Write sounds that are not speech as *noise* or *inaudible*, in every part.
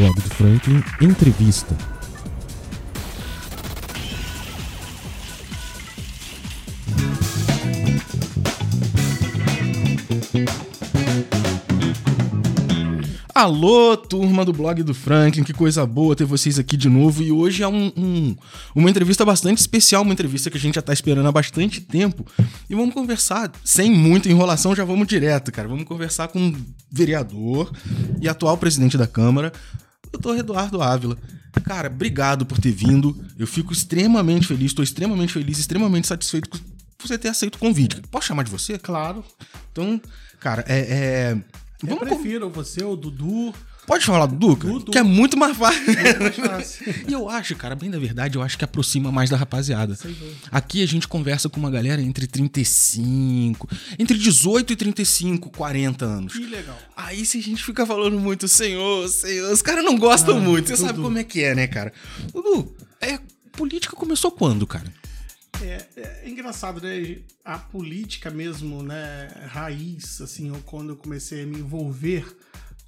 Blog do Franklin Entrevista. Alô, turma do blog do Franklin, que coisa boa ter vocês aqui de novo. E hoje é um, um- uma entrevista bastante especial, uma entrevista que a gente já tá esperando há bastante tempo. E vamos conversar, sem muita enrolação, já vamos direto, cara. Vamos conversar com um vereador e atual presidente da Câmara, doutor Eduardo Ávila. Cara, obrigado por ter vindo. Eu fico extremamente feliz, estou extremamente feliz, extremamente satisfeito por você ter aceito o convite. Posso chamar de você? Claro. Então, cara, é. é... Eu Vamos prefiro você, o Dudu. Pode falar do Duca? Dudu. Que é muito mais fácil. mais fácil. e eu acho, cara, bem da verdade, eu acho que aproxima mais da rapaziada. Aqui a gente conversa com uma galera entre 35, entre 18 e 35, 40 anos. Que legal. Aí se a gente fica falando muito, senhor, senhor, os caras não gostam Ah, muito. Você Dudu. sabe como é que é, né, cara? Dudu, é, política começou quando, cara? É, é engraçado, né? A política mesmo, né? Raiz, assim, quando eu comecei a me envolver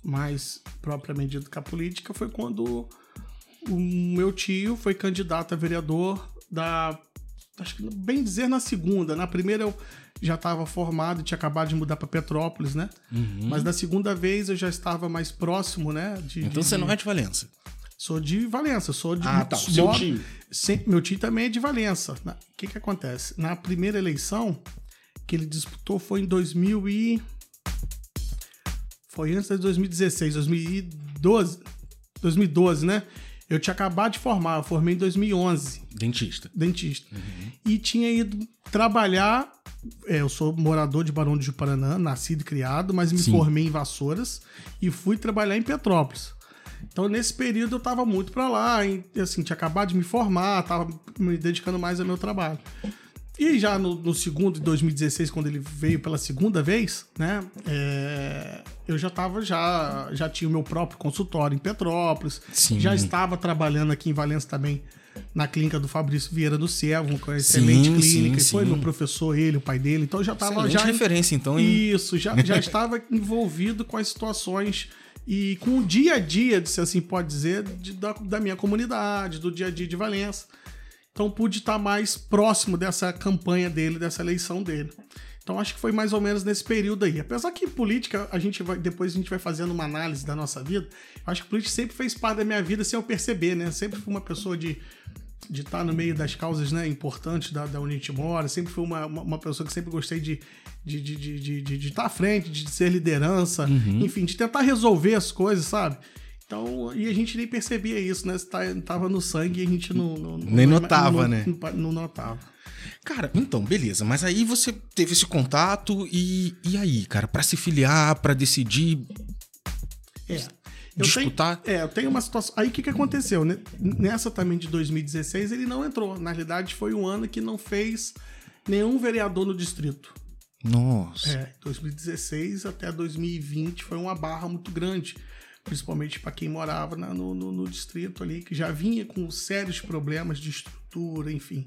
mais propriamente dito com a política, foi quando o meu tio foi candidato a vereador da. Acho que bem dizer na segunda. Na primeira eu já estava formado, tinha acabado de mudar para Petrópolis, né? Mas na segunda vez eu já estava mais próximo, né? de- Uhum. Então de- você não é de Valença. Sou de Valença, sou de. Ah, tá. Seu moro- tio. Sem- meu tio também é de Valença. O que que acontece? Na primeira eleição que ele disputou foi em 2000 e... Foi antes de 2016, 2012. 2012, né? Eu tinha acabado de formar, eu formei em 2011 Dentista. dentista. E tinha ido trabalhar. é, eu sou morador de Barão de Juparanã, nascido e criado, mas me Sim. formei em Vassouras e fui trabalhar em Petrópolis. Então, nesse período, eu tava muito pra lá, assim, tinha acabado de me formar, tava me dedicando mais ao meu trabalho. E já no, no segundo, em 2016, quando ele veio pela segunda vez, né? é, eu já tava, já, já tinha o meu próprio consultório em Petrópolis. Sim. Já estava trabalhando aqui em Valença também, na clínica do Fabrício Vieira do Servo, com a excelente Sim, clínica. sim, e foi meu professor, ele, o pai dele. Então eu já estava já. referência, então, hein? Isso, já, já *laughs* estava envolvido com as situações e com o dia a dia, se assim pode dizer, de- da, da minha comunidade, do dia a dia de Valença. Então pude estar mais próximo dessa campanha dele, dessa eleição dele. Então acho que foi mais ou menos nesse período aí. Apesar que política, a gente vai, depois a gente vai fazendo uma análise da nossa vida. Acho que política sempre fez parte da minha vida sem eu perceber, né? Sempre fui uma pessoa de de estar no meio das causas né, importantes da, da onde a gente mora. Sempre fui uma, uma, uma pessoa que sempre gostei de de, de, de, de, de, de estar à frente, de ser liderança, enfim, de tentar resolver as coisas, sabe? Então, e a gente nem percebia isso, né? Tá- Tava no sangue e a gente não. não- Nem não- notava, não- né? Não, não notava. Cara, então, beleza. Mas aí você teve esse contato e, e aí, cara, pra se filiar, pra decidir. É. Eu Disputar? Tenho, é, eu tenho uma situação. Aí o que, que aconteceu? né? Nessa também de 2016, ele não entrou. Na realidade, foi um ano que não fez nenhum vereador no distrito. Nossa. É, 2016 até 2020 foi uma barra muito grande, principalmente para quem morava na- no, no- no distrito ali, que já vinha com sérios problemas de estrutura, enfim,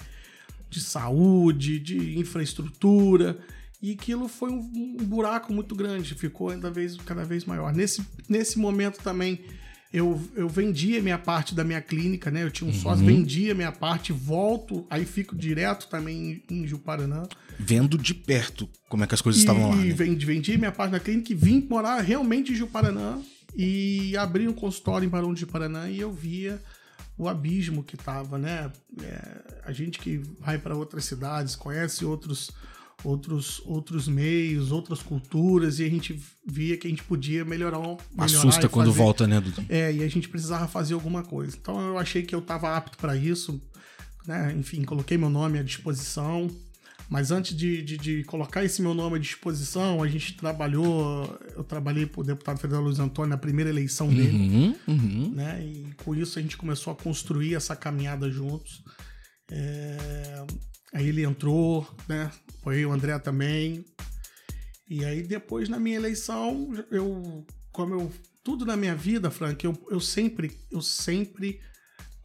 de saúde, de infraestrutura, e aquilo foi um, um buraco muito grande, ficou cada vez, cada vez maior. Nesse, nesse momento também. Eu, eu vendia minha parte da minha clínica, né? Eu tinha um sócio, vendia minha parte, volto, aí fico direto também em, em Juparanã. Vendo de perto como é que as coisas estavam lá. E né? vendi, vendi minha parte da clínica e vim morar realmente em Juparanã e abri um consultório em Barão de Paraná e eu via o abismo que tava, né? É, a gente que vai para outras cidades, conhece outros outros outros meios, outras culturas e a gente via que a gente podia melhorar, melhorar Assusta quando fazer- volta, né, Dudu? é, e a gente precisava fazer alguma coisa. Então eu achei que eu estava apto para isso, né? Enfim, coloquei meu nome à disposição. Mas antes de, de, de colocar esse meu nome à disposição, a gente trabalhou. Eu trabalhei para o deputado federal Luiz Antônio na primeira eleição dele, Uhum, uhum. né? E com isso a gente começou a construir essa caminhada juntos. É, Aí ele entrou, né? Foi o André também. E aí depois na minha eleição, eu como eu tudo na minha vida, Frank, eu, eu sempre eu sempre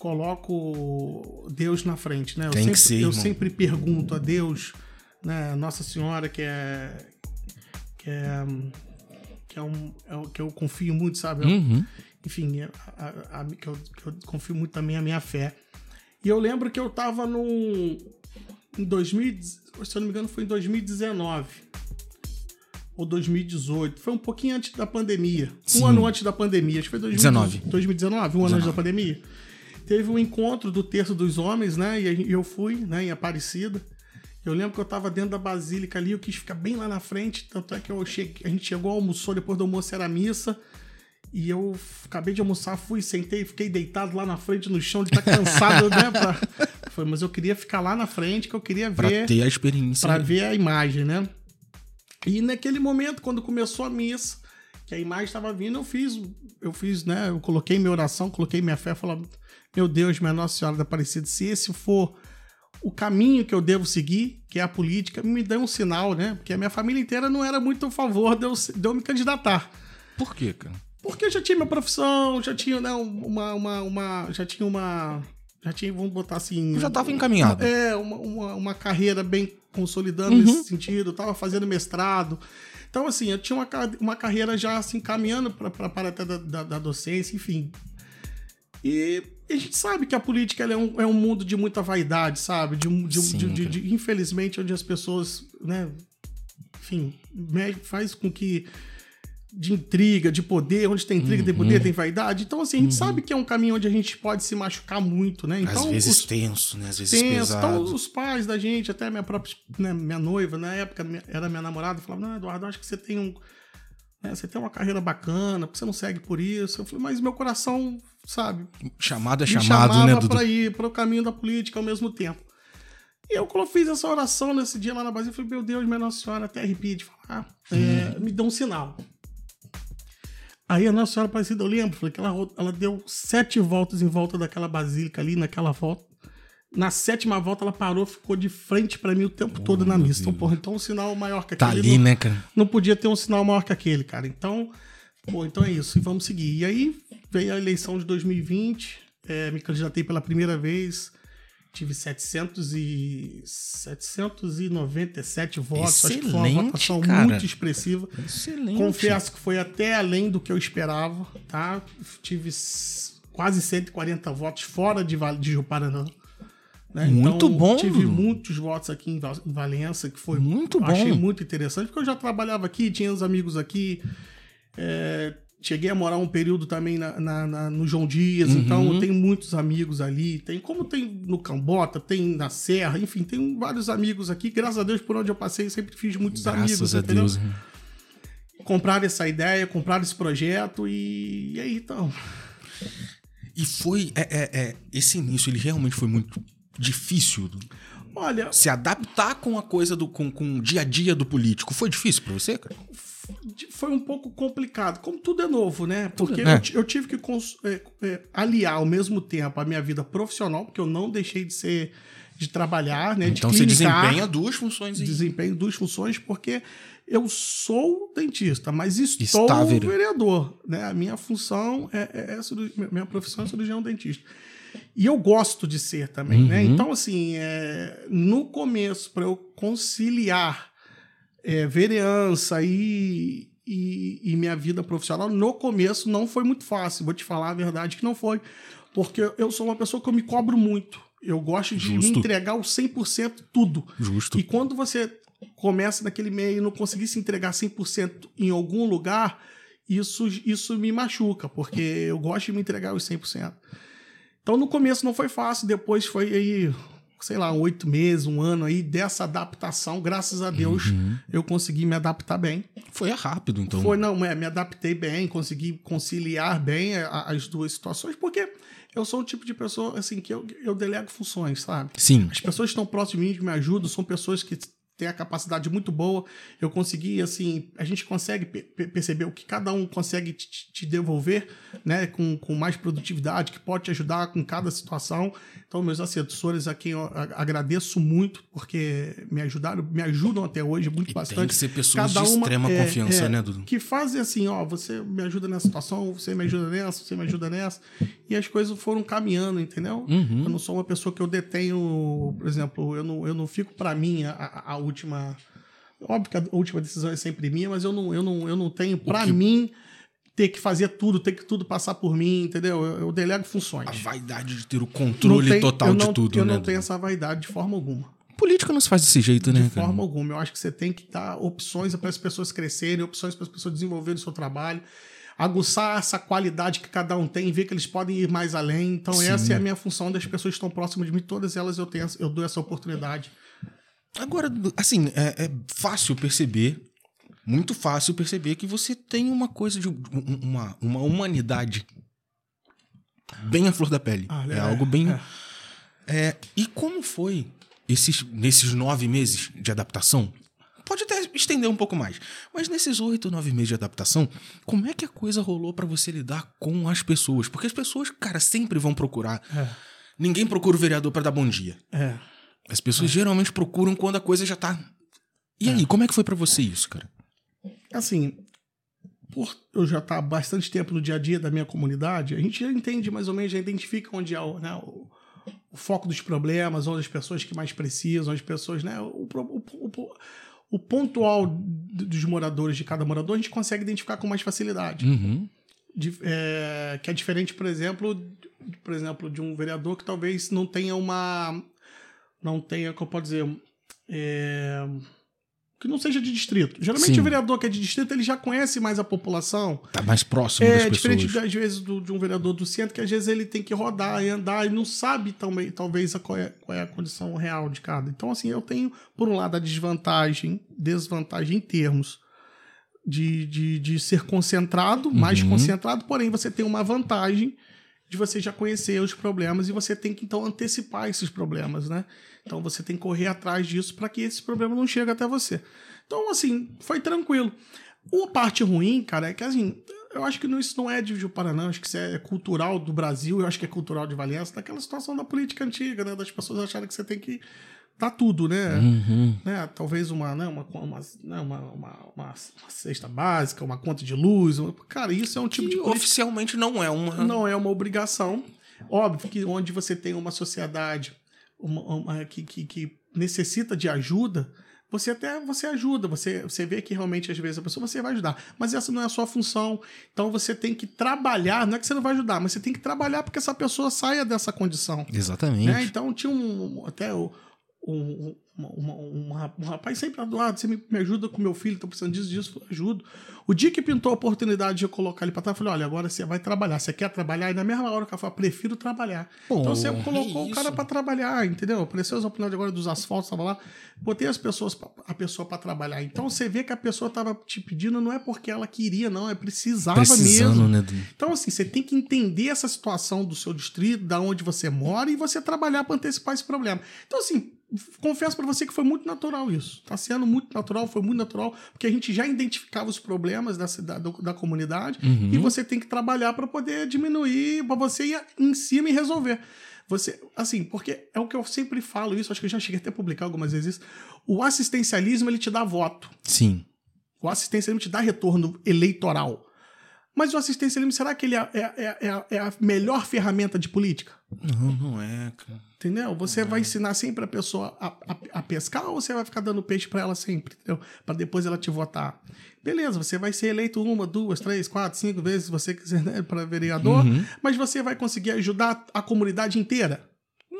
coloco Deus na frente, né? Eu Tem que sempre, ser, eu irmão. sempre pergunto a Deus, né, Nossa Senhora que é que é que é um é que eu confio muito, sabe? Uhum. enfim, a, a, a, que, eu, que eu confio muito também a minha fé. E eu lembro que eu tava num. Em 2000, se eu não me engano, foi em 2019 ou 2018. Foi um pouquinho antes da pandemia. Sim. Um ano antes da pandemia. Acho que foi 19. 2019, um ano 19. antes da pandemia. Teve um encontro do Terço dos Homens, né? E eu fui, né, em Aparecida. Eu lembro que eu tava dentro da basílica ali, eu quis ficar bem lá na frente, tanto é que eu cheguei, a gente chegou, almoçou, depois do almoço era a missa. E eu acabei de almoçar, fui, sentei, fiquei deitado lá na frente no chão, de estar cansado, né? Pra... *laughs* Foi, mas eu queria ficar lá na frente, que eu queria Pra ver ter a experiência. para ver a imagem, né? E naquele momento, quando começou a missa, que a imagem estava vindo, eu fiz, eu fiz, né? Eu coloquei minha oração, coloquei minha fé, falando: Meu Deus, minha Nossa Senhora da Aparecida, se esse for o caminho que eu devo seguir, que é a política, me dê um sinal, né? Porque a minha família inteira não era muito a favor de eu, de eu me candidatar. Por quê, cara? Porque eu já tinha minha profissão, já tinha, né, uma, uma, uma já tinha uma, já tinha, vamos botar assim... Já tava encaminhado. É, uma, uma, uma carreira bem consolidando Uhum. nesse sentido, eu tava fazendo mestrado. Então, assim, eu tinha uma, uma carreira já assim, caminhando para a até da, da, da docência, enfim. E a gente sabe que a política é, um, é um mundo de muita vaidade, sabe? De, de, Sim, de- de- infelizmente, onde as pessoas, né, enfim, faz com que de intriga, de poder, onde tem intriga, tem Uhum. poder, tem vaidade. Então, assim, a gente sabe que é um caminho onde a gente pode se machucar muito, né? Então, Às vezes os- tenso, né? Às vezes tenso. Então, pesado. os pais da gente, até minha própria né, minha noiva, na época era minha namorada, falava: Não, Eduardo, acho que você tem um. Né, você tem uma carreira bacana, porque você não segue por isso. Eu falei, mas meu coração, sabe, Chamado é chamado, né, Dudu? pra ir para o caminho da política ao mesmo tempo. E eu, quando eu fiz essa oração nesse dia lá na base, eu falei, meu Deus, minha Nossa Senhora, até arrepia de falar, é, me deu um sinal. Aí a Nossa Senhora Aparecida, eu lembro, falei que ela, ela deu sete voltas em volta daquela basílica ali, naquela volta. Na sétima volta, ela parou, ficou de frente pra mim o tempo todo na missa. Então, porra, então um sinal maior que Tá aquele ali, não- né, cara? não podia ter um sinal maior que aquele, cara. Então, pô, então é isso, e vamos seguir. E aí veio a eleição de 2020, é, me candidatei pela primeira vez, tive 700 e 797 votos, acho que foi uma Excelente, votação cara. muito expressiva. Excelente. Confesso que foi até além do que eu esperava, tá? Tive quase 140 votos fora de, Val- de Juparanã. Né? Muito bom, Tive muitos votos aqui em Val- em Valença, que foi Muito eu Achei bom. muito interessante, porque eu já trabalhava aqui, tinha os amigos aqui. é, cheguei a morar um período também na, na- na- no João Dias, Uhum. então eu tenho muitos amigos ali. Tem como tem no Cambota, tem na Serra, enfim, tem vários amigos aqui. Graças a Deus, por onde eu passei, sempre fiz muitos amigos. Graças a entendeu? Deus. compraram essa ideia, compraram esse projeto e, e aí então. E foi. É, é, é, esse início, ele realmente foi muito difícil. Olha, Se adaptar com a coisa do. com, com o dia a dia do político. Foi difícil pra você, cara? foi um pouco complicado. Como tudo é novo, né? Porque é. eu, ti- eu tive que é, é, aliar ao mesmo tempo a minha vida profissional, porque eu não deixei de ser de trabalhar, né? Então de você clinicar, desempenha duas funções aí. desempenho duas funções, porque eu sou dentista, mas estou Está vere- vereador, né? A minha função é, é, é minha profissão é cirurgião dentista. E eu gosto de ser também, né? Uhum. Então, assim, é, no começo, para eu conciliar é, vereança e, e, e minha vida profissional, no começo não foi muito fácil. Vou te falar a verdade que não foi. Porque eu sou uma pessoa que eu me cobro muito. Eu gosto de Justo. me entregar o 100% tudo. Justo. E quando você começa naquele meio e não conseguir se entregar 100% em algum lugar, isso, isso me machuca, porque eu gosto de me entregar os 100%. Então no começo não foi fácil, depois foi aí, sei lá, oito meses, um ano aí dessa adaptação. Graças a Deus eu consegui me adaptar bem. Foi rápido, então. Foi, não, é, me adaptei bem, consegui conciliar bem a- as duas situações, porque eu sou o tipo de pessoa, assim, que eu, eu delego funções, sabe? Sim. As pessoas que estão próximas de mim, que me ajudam, são pessoas que têm a capacidade muito boa. Eu consegui, assim, a gente consegue pe- pe- perceber o que cada um consegue te, devolver, né, com, com mais produtividade, que pode te ajudar com cada situação. Então, meus assessores a quem eu agradeço muito, porque me ajudaram, me ajudam até hoje muito E bastante. tem que ser pessoas Cada de uma, extrema é, confiança, é, né, Dudu? que fazem assim, ó, você me ajuda nessa situação, você me ajuda nessa, você me ajuda nessa, e as coisas foram caminhando, entendeu? Uhum. Eu não sou uma pessoa que eu detenho, por exemplo, eu não, eu não fico para mim a, a- a última, óbvio que a última decisão é sempre minha, mas eu não, eu não, eu não tenho para que- mim ter que fazer tudo, ter que tudo passar por mim, entendeu? Eu, eu delego A funções. vaidade de ter o Não controle tem- total eu de não- tudo, Eu né? não tenho essa vaidade de forma alguma. Política não se faz desse jeito, né, De cara? forma alguma. Eu acho que você tem que dar opções para as pessoas crescerem, opções para as pessoas desenvolverem o seu trabalho, aguçar essa qualidade que cada um tem, ver que eles podem ir mais além. Então, Sim. essa é a minha função das pessoas que estão próximas de mim, todas elas eu tenho, eu dou essa oportunidade. Agora, assim, é, é fácil perceber, muito fácil perceber que você tem uma coisa de um- uma, uma humanidade bem à flor da pele. Ah, é, é, algo bem. é. É, e como foi esses, nesses nove meses de adaptação? Pode até estender um pouco mais, mas nesses oito, nove meses de adaptação, como é que a coisa rolou pra você lidar com as pessoas? Porque as pessoas, cara, sempre vão procurar. Ninguém procura o vereador pra dar bom dia. É. As pessoas geralmente procuram quando a coisa já tá. E aí, como é que foi pra você isso, cara? Assim, por eu já estar há bastante tempo no dia a dia da minha comunidade, a gente já entende mais ou menos, já identifica onde é o, né, o, o foco dos problemas, onde as pessoas que mais precisam, as pessoas, né, o, o, o, pontual dos moradores de cada morador, a gente consegue identificar com mais facilidade. Uhum. De- é, que é diferente, por exemplo, de- por exemplo, de um vereador que talvez não tenha uma. Não tenha, como posso dizer. é, que não seja de distrito. Geralmente Sim. o vereador que é de distrito ele já conhece mais a população. Tá mais próximo das É pessoas. diferente às vezes do- de um vereador do centro que às vezes ele tem que rodar e andar e não sabe também talvez a qual, é, qual é a condição real de cada. Então assim eu tenho por um lado a desvantagem, desvantagem em termos de, de, de ser concentrado, mais Uhum. concentrado, porém você tem uma vantagem de você já conhecer os problemas e você tem que então antecipar esses problemas, né? Então você tem que correr atrás disso para que esse problema não chegue até você. Então assim, foi tranquilo. A parte ruim, cara, é que assim, eu acho que isso não é de Paraná, acho que isso é cultural do Brasil, eu acho que é cultural de Valença, daquela situação da política antiga, né? Das pessoas acharem que você tem que dar tudo, né? Uhum. né, talvez uma, né, uma, uma, né, uma, uma, uma, cesta básica, uma conta de luz. uma- Cara, isso é um tipo Que de coisa oficialmente não é uma. não é uma obrigação. Óbvio que onde você tem uma sociedade uma- uma- que, que, que necessita de ajuda, você até você ajuda, você, você vê que realmente às vezes a pessoa você vai ajudar, mas essa não é a sua função. Então você tem que trabalhar, não é que você não vai ajudar, mas você tem que trabalhar para que essa pessoa saia dessa condição. Exatamente. Né? Então tinha um. Até o. Um, uma- uma- um, ra- rapaz sempre Eduardo, você me, me ajuda com meu filho, tô precisando disso, disso, ajudo. O dia que pintou a oportunidade de eu colocar ele pra trás, eu falei: olha, agora você vai trabalhar. Você quer trabalhar? E na mesma hora que eu falei, prefiro trabalhar. Pô, então você colocou o cara pra trabalhar, entendeu? Apareceu as oportunidades agora dos asfaltos, tava lá. Botei as pessoas, pra- a pessoa pra trabalhar. Então você vê que a pessoa tava te pedindo, não é porque ela queria, não, é precisava Precisando, mesmo. né? do- Então, assim, você tem que entender essa situação do seu distrito, da onde você mora, e você trabalhar para antecipar esse problema. Então, assim, confesso para você que foi muito natural isso. Tá sendo muito natural, foi muito natural, porque a gente já identificava os problemas da cidade, da comunidade, Uhum. e você tem que trabalhar para poder diminuir, para você ir em cima e resolver. Você, assim, porque é o que eu sempre falo isso, acho que eu já cheguei até a publicar algumas vezes isso. O assistencialismo, ele te dá voto. Sim. O assistencialismo te dá retorno eleitoral. Mas o assistencialismo, será que ele é, é- é- é a- é a melhor ferramenta de política? Não, não é, cara. Entendeu? Você vai ensinar sempre a pessoa a, a- a pescar ou você vai ficar dando peixe pra ela sempre, entendeu? Pra depois ela te votar. Beleza, você vai ser eleito uma, duas, três, quatro, cinco vezes, se você quiser, né, pra vereador, Uhum. mas você vai conseguir ajudar a comunidade inteira?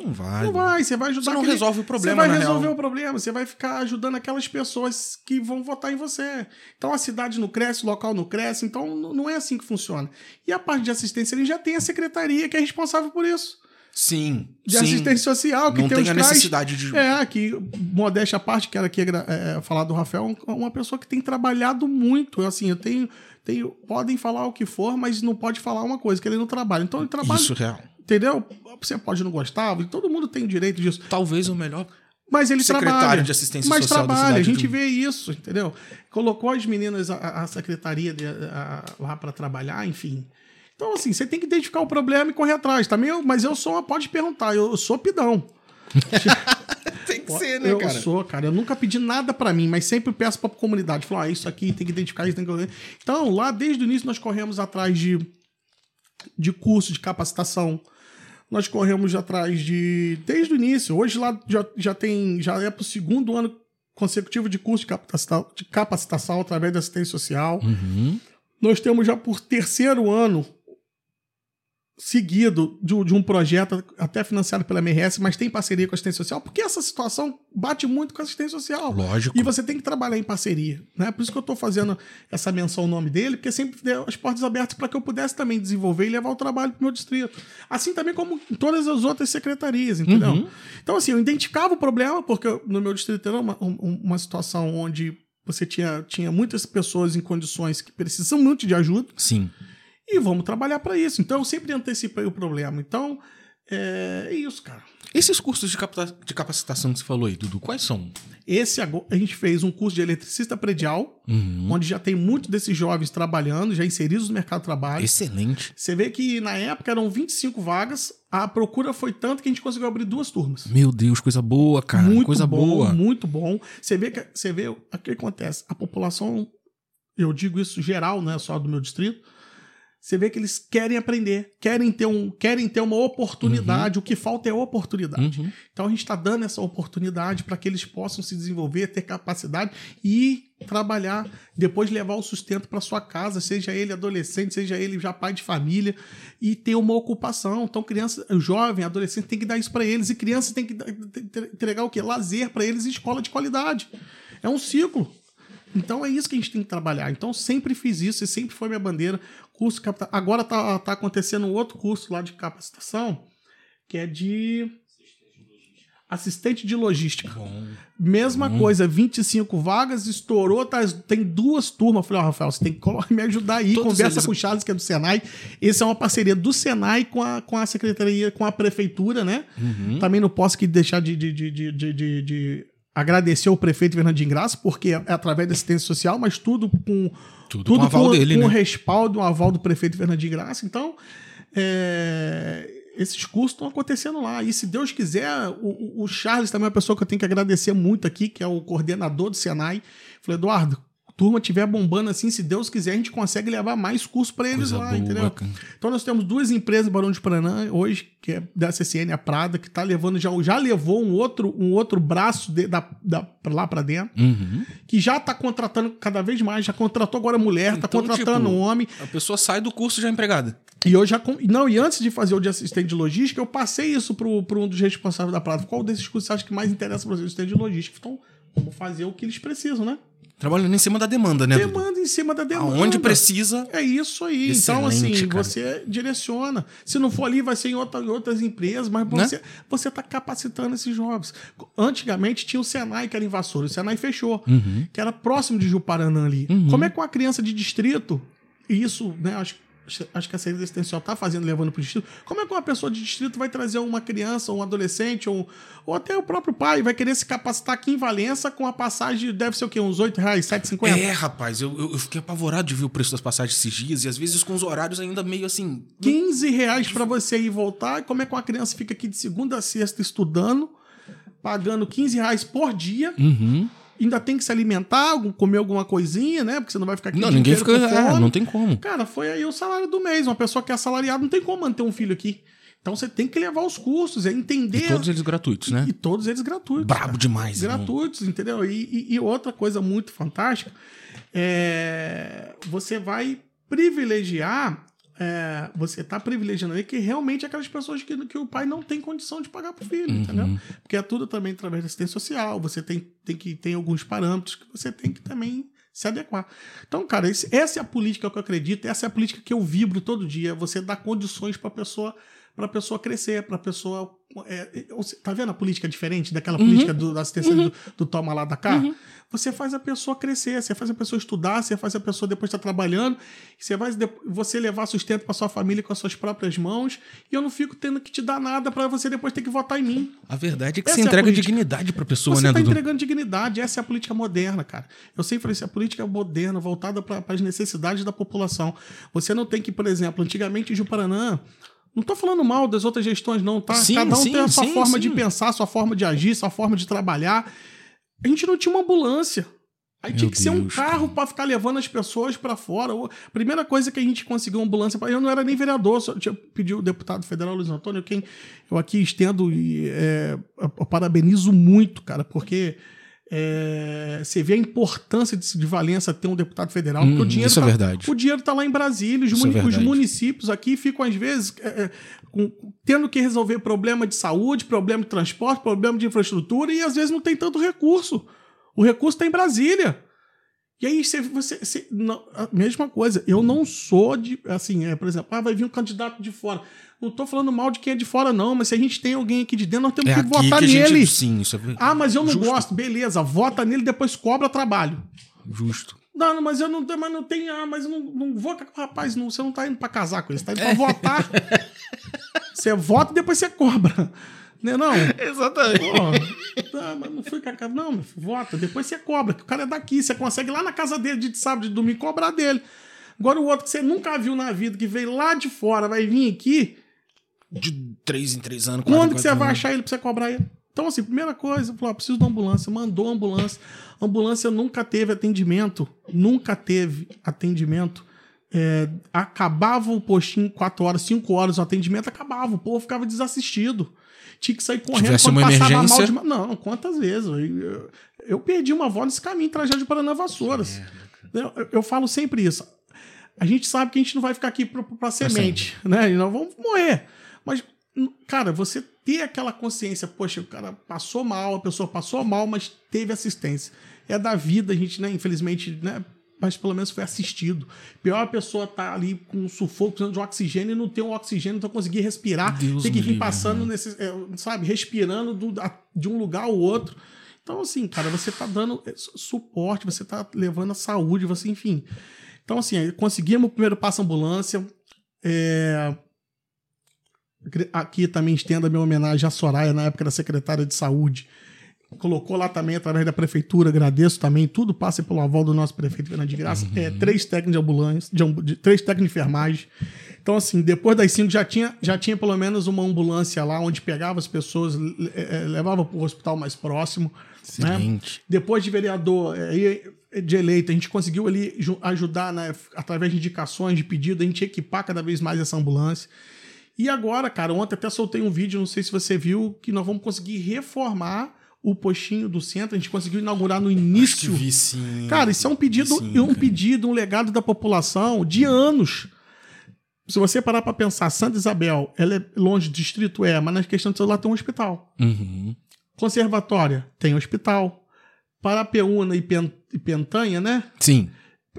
Não vai. Não vai, você vai ajudar. Você não aquele- resolve o problema, Você vai resolver real. o problema, você vai ficar ajudando aquelas pessoas que vão votar em você. Então a cidade não cresce, o local não cresce, então não é assim que funciona. E a parte de assistência, ele já tem a secretaria que é responsável por isso. Sim. De sim. assistência social, que Não tem, tem os a necessidade de. É, que, modéstia à parte, quero aqui é, é, falar do Rafael, um- uma pessoa que tem trabalhado muito. Assim, eu tenho, tenho. Podem falar o que for, mas não pode falar uma coisa, que ele não trabalha. Então ele trabalha. Isso, real. Entendeu? Você pode não gostar, todo mundo tem o direito disso. Talvez o melhor. Mas ele Secretário trabalha. de assistência mas social trabalha, a gente do- vê isso, entendeu? Colocou as meninas, a, a secretaria de- a- lá para trabalhar, enfim. Então, assim, você tem que identificar o problema e correr atrás. Também, eu- mas eu sou, uma- pode perguntar, eu, eu sou pidão. *laughs* Tem que eu sou, cara. Eu nunca pedi nada pra mim, mas sempre peço pra comunidade. Falo, ah, isso aqui tem que identificar, isso tem que. Então, lá desde o início nós corremos atrás de, de curso de capacitação. Nós corremos atrás de. Desde o início. Hoje lá já, já tem. Já é pro segundo ano consecutivo de curso de capacitação, de capacitação através da assistência social. Uhum. nós temos já por terceiro ano seguido de, um- de um projeto até financiado pela MRS, mas tem parceria com a assistência social, porque essa situação bate muito com a assistência social. Lógico. E você tem que trabalhar em parceria, né? Por isso que eu estou fazendo essa menção ao nome dele, porque sempre deu as portas abertas para que eu pudesse também desenvolver e levar o trabalho para o meu distrito. Assim também como em todas as outras secretarias, entendeu? Uhum. Então, assim, eu identificava o problema, porque no meu distrito era uma, um- uma situação onde você tinha, tinha muitas pessoas em condições que precisam muito de ajuda Sim. E vamos trabalhar para isso. Então, eu sempre antecipei o problema. Então, é, é isso, cara. Esses cursos de, capta- de capacitação que você falou aí, Dudu, quais são? Esse agora, a gente fez um curso de eletricista predial, Uhum. onde já tem muitos desses jovens trabalhando, já inseridos no mercado de trabalho. Excelente. Você vê que na época eram 25 vagas, a procura foi tanto que a gente conseguiu abrir duas turmas. Meu Deus, coisa boa, cara. muito coisa bom, boa. muito bom. Você vê que você vê o que acontece. A população, eu digo isso geral, não é só do meu distrito. Você vê que eles querem aprender, querem ter, um, querem ter uma oportunidade. O que falta é oportunidade. Uhum. Então a gente está dando essa oportunidade para que eles possam se desenvolver, ter capacidade e trabalhar, depois levar o sustento para sua casa, seja ele adolescente, seja ele já pai de família, e ter uma ocupação. Então, criança, jovem, adolescente tem que dar isso para eles, e criança tem que dar- tem que entregar o quê? Lazer para eles e escola de qualidade. É um ciclo. Então é isso que a gente tem que trabalhar. Então sempre fiz isso e sempre foi minha bandeira. Curso capta... Agora tá, tá acontecendo um outro curso lá de capacitação que é de assistente de logística. Bom. Mesma coisa, 25 vagas, estourou, tá, tem duas turmas. Eu Falei, ó, Rafael, você tem que *laughs* me ajudar aí. Todos Conversa eles- com o Charles, que é do Senai. Esse é uma parceria do Senai com a, com a Secretaria, com a Prefeitura, né? Uhum. Também não posso que deixar de, de, de, de, de, de- de agradecer ao prefeito Fernandinho Graça, porque é através da assistência social, mas tudo com Tudo com aval dele, com né? respaldo, um aval do prefeito Fernandinho Graça. Então, é, esses cursos estão acontecendo lá. E se Deus quiser, o, o- o Charles também é uma pessoa que eu tenho que agradecer muito aqui, que é o coordenador do Senai. Falei, Eduardo, turma estiver bombando assim, se Deus quiser, a gente consegue levar mais cursos para eles Coisa lá, boa, entendeu? cara. Então nós temos duas empresas em Barão de Paranã hoje, que é da CCN, a Prada, que está levando, já, já levou um outro, um outro braço de- da, da, pra lá para dentro, Uhum. que já está contratando cada vez mais, já contratou agora mulher, está Então, contratando tipo, homem. A pessoa sai do curso já empregada. E eu já. Não, e antes de fazer o de assistente de logística, eu passei isso para um dos responsáveis da Prada. Qual desses cursos você acha que mais interessa para você, assistente de logística? Então, vamos fazer o que eles precisam, né? Trabalhando em cima da demanda, né, Dudu? Demanda em cima da demanda. Aonde precisa. É isso aí. então, Excelente, assim, cara. você direciona. Se não for ali, vai ser em, outra- em outras empresas, mas Né? você você está capacitando esses jovens. Antigamente tinha o Senai, que era em Vassoura. O Senai fechou, Uhum. que era próximo de Juparanã ali. Como é que uma criança de distrito, e isso, né, acho, acho que a saída existencial está fazendo, levando para o distrito, como é que uma pessoa de distrito vai trazer uma criança, um adolescente, ou, ou até o próprio pai, vai querer se capacitar aqui em Valença com a passagem, deve ser o quê? Uns 8 reais, R$ 7,50? É, rapaz, eu, eu fiquei apavorado de ver o preço das passagens esses dias e às vezes com os horários ainda meio assim. 15 reais para você ir e voltar. Como é que uma criança fica aqui de segunda a sexta estudando, pagando 15 reais por dia? Uhum. Ainda tem que se alimentar, comer alguma coisinha, né? Porque você não vai ficar aqui Não, ninguém fica. É, não tem como. Cara, foi aí o salário do mês. Uma pessoa que é assalariada não tem como manter um filho aqui. Então você tem que levar os cursos, é entender. E todos eles gratuitos, né? E todos eles gratuitos. Brabo cara. demais, irmão. Gratuitos, entendeu? E, e- e outra coisa muito fantástica é você vai privilegiar. É, você está privilegiando aí que realmente aquelas pessoas que, que o pai não tem condição de pagar para o filho, Uhum. entendeu? Porque é tudo também através da assistência social. Você tem, tem que tem alguns parâmetros que você tem que também se adequar. Então, cara, esse- essa é a política que eu acredito, essa é a política que eu vibro todo dia. Você dá condições para a pessoa para pessoa crescer, para a pessoa. É, é, você- tá vendo a política diferente daquela Uhum. política do, da assistência do, do toma lá da cá? Você faz a pessoa crescer, você faz a pessoa estudar, você faz a pessoa depois estar trabalhando, você vai você levar sustento para sua família com as suas próprias mãos, e eu não fico tendo que te dar nada para você depois ter que votar em mim. A verdade é que Essa você é a entrega dignidade pra pessoa, Você né, está Dudu? entregando dignidade, essa é a política moderna, cara. Eu sempre falei isso, a política moderna, voltada para as necessidades da população. Você não tem que, por exemplo, antigamente em Juparanã, não tô falando mal das outras gestões, não, tá? Sim, Cada um sim, tem a sua sim, forma de pensar, a sua forma de agir, sua forma de trabalhar. A gente não tinha uma ambulância. Aí Meu tinha que ser um Deus, carro para ficar levando as pessoas para fora. A primeira coisa que a gente conseguiu uma ambulância para eu não era nem vereador, só tinha pediu o deputado federal Luiz Antônio, quem eu aqui estendo e é, eu parabenizo muito, cara, porque É, você vê a importância de, de Valença ter um deputado federal, porque Hum, o dinheiro isso é tá, verdade. o dinheiro tá lá em Brasília, os, é muni- os verdade. municípios aqui ficam às vezes é, é, com- tendo que resolver problema de saúde, problema de transporte, problema de infraestrutura e às vezes não tem tanto recurso. O recurso está em Brasília. E aí você, você, você- não, a mesma coisa. Eu não sou de assim, é, por exemplo, ah, vai vir um candidato de fora. Não tô falando mal de quem é de fora não, mas se a gente tem alguém aqui de dentro, nós temos É que votar que nele. gente. Sim, isso é Ah, mas eu não Justo. gosto. Beleza, vota nele, depois cobra trabalho. Justo. Não, não, mas eu não, mas não tenho. Ah, mas eu não, não vou. Rapaz, não, você não tá indo pra casar com ele, você tá indo pra votar. *laughs* Você vota e depois você cobra. Né, não? *laughs* Exatamente. Pô, tá, mas não com a cara. Não, meu filho, vota, depois você cobra, que o cara é daqui. Você consegue ir lá na casa dele de sábado, de domingo, cobrar dele. Agora o outro que você nunca viu na vida, que veio lá de fora, vai vir aqui, De três em três anos. quatro quando que você quatro vai anos. achar ele pra você cobrar ele? Então, assim, primeira coisa, falou, preciso de uma ambulância. Mandou a ambulância. A ambulância nunca teve atendimento. Nunca teve atendimento. É, acabava o postinho 4 horas, 5 horas, o atendimento acabava. O povo ficava desassistido. Tinha que sair correndo Tivesse quando uma passava mal emergência. de... ma- Não, quantas vezes? Eu, eu- perdi uma avó nesse caminho, trajeto de Paraná Vassouras. Eu, eu- falo sempre isso. A gente sabe que a gente não vai ficar aqui pra semente, né? E nós vamos morrer. Mas, cara, você ter aquela consciência, poxa, o cara passou mal, a pessoa passou mal, mas teve assistência. É da vida, a gente, né, infelizmente, né? Mas pelo menos foi assistido. Pior a pessoa tá ali com um sufoco, precisando de oxigênio e não tem um oxigênio, então conseguir respirar. Deus tem que vir passando nesse, é, sabe, respirando do- a- de um lugar ao outro. Então, assim, cara, você tá dando é, su- suporte, você tá levando a saúde, você, enfim. Então, assim, conseguimos o primeiro passo ambulância. É, Aqui também estendo a minha homenagem à Soraya, na época da secretária de saúde. Colocou lá também através da prefeitura, agradeço também. Tudo passa pelo aval do nosso prefeito Fernando de Graça. É, três técnicos de ambulância, de de- três técnicos de enfermagem. Então, assim, depois das cinco já tinha, já tinha pelo menos uma ambulância lá onde pegava as pessoas, eh, levava para o hospital mais próximo. né? Depois de vereador e de eleito, a gente conseguiu ali ju- ajudar, né, através de indicações, de pedido, a gente equipar cada vez mais essa ambulância. E agora, cara, ontem até soltei um vídeo, não sei se você viu, que nós vamos conseguir reformar o postinho do centro. A gente conseguiu inaugurar no início. vi sim. Cara, isso é um pedido, Sim, um pedido, um legado da população de anos. Se você parar pra pensar, Santa Isabel, ela é longe do distrito, é, mas na questão de celular tem um hospital. Uhum. Conservatória, tem hospital. Parapeúna e, Pen- e Pentanha, né? Sim.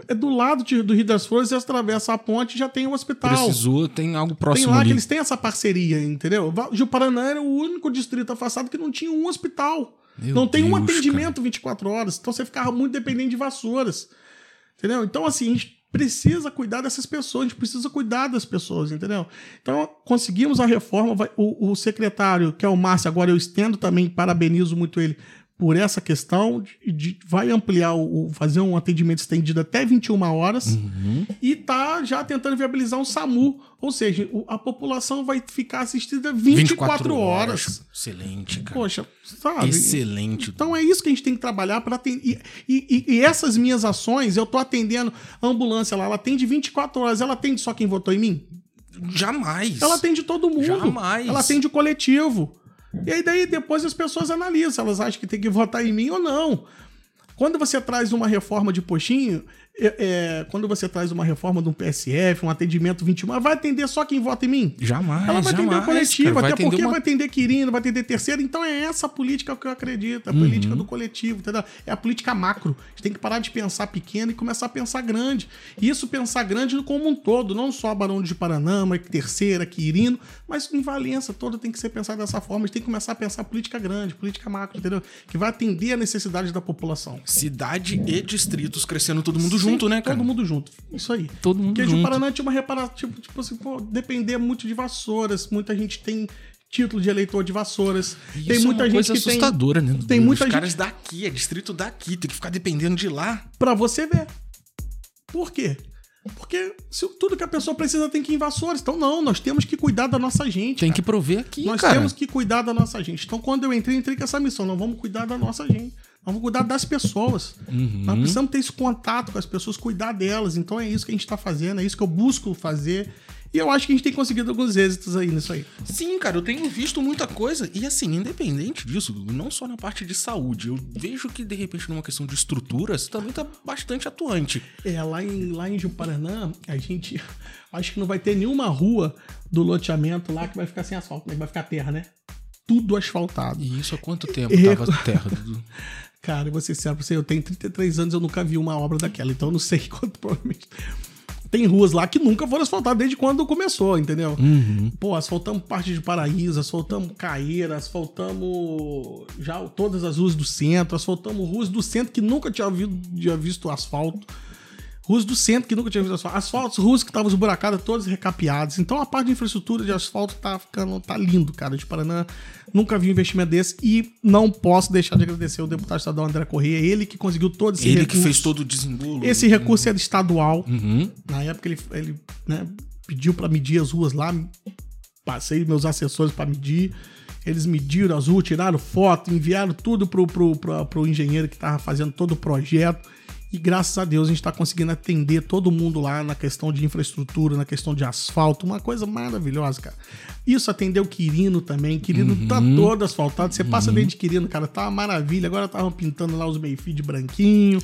É do lado de- do Rio das Flores, você atravessa a ponte e já tem um hospital. Precisou, tem algo Tem próximo lá ali. que eles têm essa parceria, entendeu? Paraná era o único distrito afastado que não tinha um hospital. Meu não tem um Deus, atendimento 24 horas. Então você ficava muito dependente de vassouras. Entendeu? Então, assim, a gente precisa cuidar dessas pessoas, a gente precisa cuidar das pessoas, entendeu? Então, conseguimos a reforma. o, o secretário, que é o Márcio, agora eu estendo também, parabenizo muito ele por essa questão, de, de- vai ampliar, o, fazer um atendimento estendido até 21 horas Uhum. e tá já tentando viabilizar um SAMU. Ou seja, a população vai ficar assistida 24, horas. Excelente, cara. Poxa, sabe? Excelente. Então é isso que a gente tem que trabalhar para atender. E, e- e essas minhas ações, eu tô atendendo a ambulância lá, ela atende 24 horas, ela atende só quem votou em mim? Jamais. Ela atende todo mundo. Jamais. Ela atende o coletivo. E aí daí depois as pessoas analisam elas acham que tem que votar em mim ou não. Quando você traz uma reforma de postinho, é- é, quando você traz uma reforma de um PSF, um atendimento 21, vai atender só quem vota em mim? Jamais. Ela vai atender jamais, o coletivo, cara. Até porque atender uma- vai atender Quirino, vai atender terceiro. Então é essa a política que eu acredito, a política do coletivo, entendeu? É a política macro. A gente tem que parar de pensar pequeno e começar a pensar grande. E isso pensar grande como um todo, não só Barão de Paranama, terceira, Quirino, mas em Valença toda tem que ser pensado dessa forma. A gente tem que começar a pensar política grande, política macro, entendeu? Que vai atender a necessidade da população. Cidade e distritos crescendo todo mundo Sim, junto, né, cara? Todo mundo junto. Isso aí. Todo mundo Porque o junto. Paraná tinha uma reparação, tipo, tipo assim, pô, depender muito de vassouras. Muita gente tem título de eleitor de vassouras. Isso tem muita é uma gente coisa que assustadora, né? tem muita Os gente- caras daqui, é distrito daqui, tem que ficar dependendo de lá. tem pra você ver. Por quê? Porque se tudo que a pessoa precisa tem que ir em vassouras. Então, não, nós temos que cuidar da nossa gente. Tem cara. que prover aqui, Nós cara. temos que cuidar da nossa gente. Então, quando eu entrei, entrei com essa missão. Nós vamos cuidar da nossa gente. Nós vamos cuidar das pessoas. Uhum. Nós precisamos ter esse contato com as pessoas, cuidar delas. Então, é isso que a gente está fazendo, é isso que eu busco fazer. E eu acho que a gente tem conseguido alguns êxitos aí nisso aí. Sim, cara, eu tenho visto muita coisa. E assim, independente disso, não só na parte de saúde, eu vejo que, de repente, numa questão de estruturas, também tá bastante atuante. É, lá em, lá em Juparanã, a gente. *laughs* Acho que não vai ter nenhuma rua do loteamento lá que vai ficar sem asfalto, né? Que vai ficar terra, né? Tudo asfaltado. E isso há quanto tempo *laughs* Eu- tava terra? *laughs* Cara, eu vou ser sincero pra você, eu tenho 33 anos, eu nunca vi uma obra daquela, então eu não sei quanto provavelmente. Tem ruas lá que nunca foram asfaltadas desde quando começou, entendeu? Pô, asfaltamos parte de Paraíso, asfaltamos Caeira, asfaltamos já todas as ruas do centro, asfaltamos ruas do centro que nunca tinha, tinha visto asfalto. Ruas do centro que nunca tinha visto asfalto. Asfaltos, ruas que estavam esburacadas, todas recapeadas. Então a parte de infraestrutura de asfalto tá ficando, tá lindo, cara. De Paraná, nunca vi um investimento desse e não posso deixar de agradecer o deputado estadual André Corrêa, ele que conseguiu todo esse Ele que recurso. fez todo o desembolo. Esse recurso era estadual. Uhum. Na época ele, ele né, pediu para medir as ruas lá, passei meus assessores para medir. Eles mediram as ruas, tiraram foto, enviaram tudo pro, pro, pro, pro engenheiro que tava fazendo todo o projeto. E graças a Deus a gente está conseguindo atender todo mundo lá na questão de infraestrutura, na questão de asfalto, uma coisa maravilhosa, cara. Isso atendeu Quirino também. Quirino tá todo asfaltado. Você passa dentro de Quirino, cara, tá uma maravilha. Agora estavam pintando lá os meio-fio de branquinho.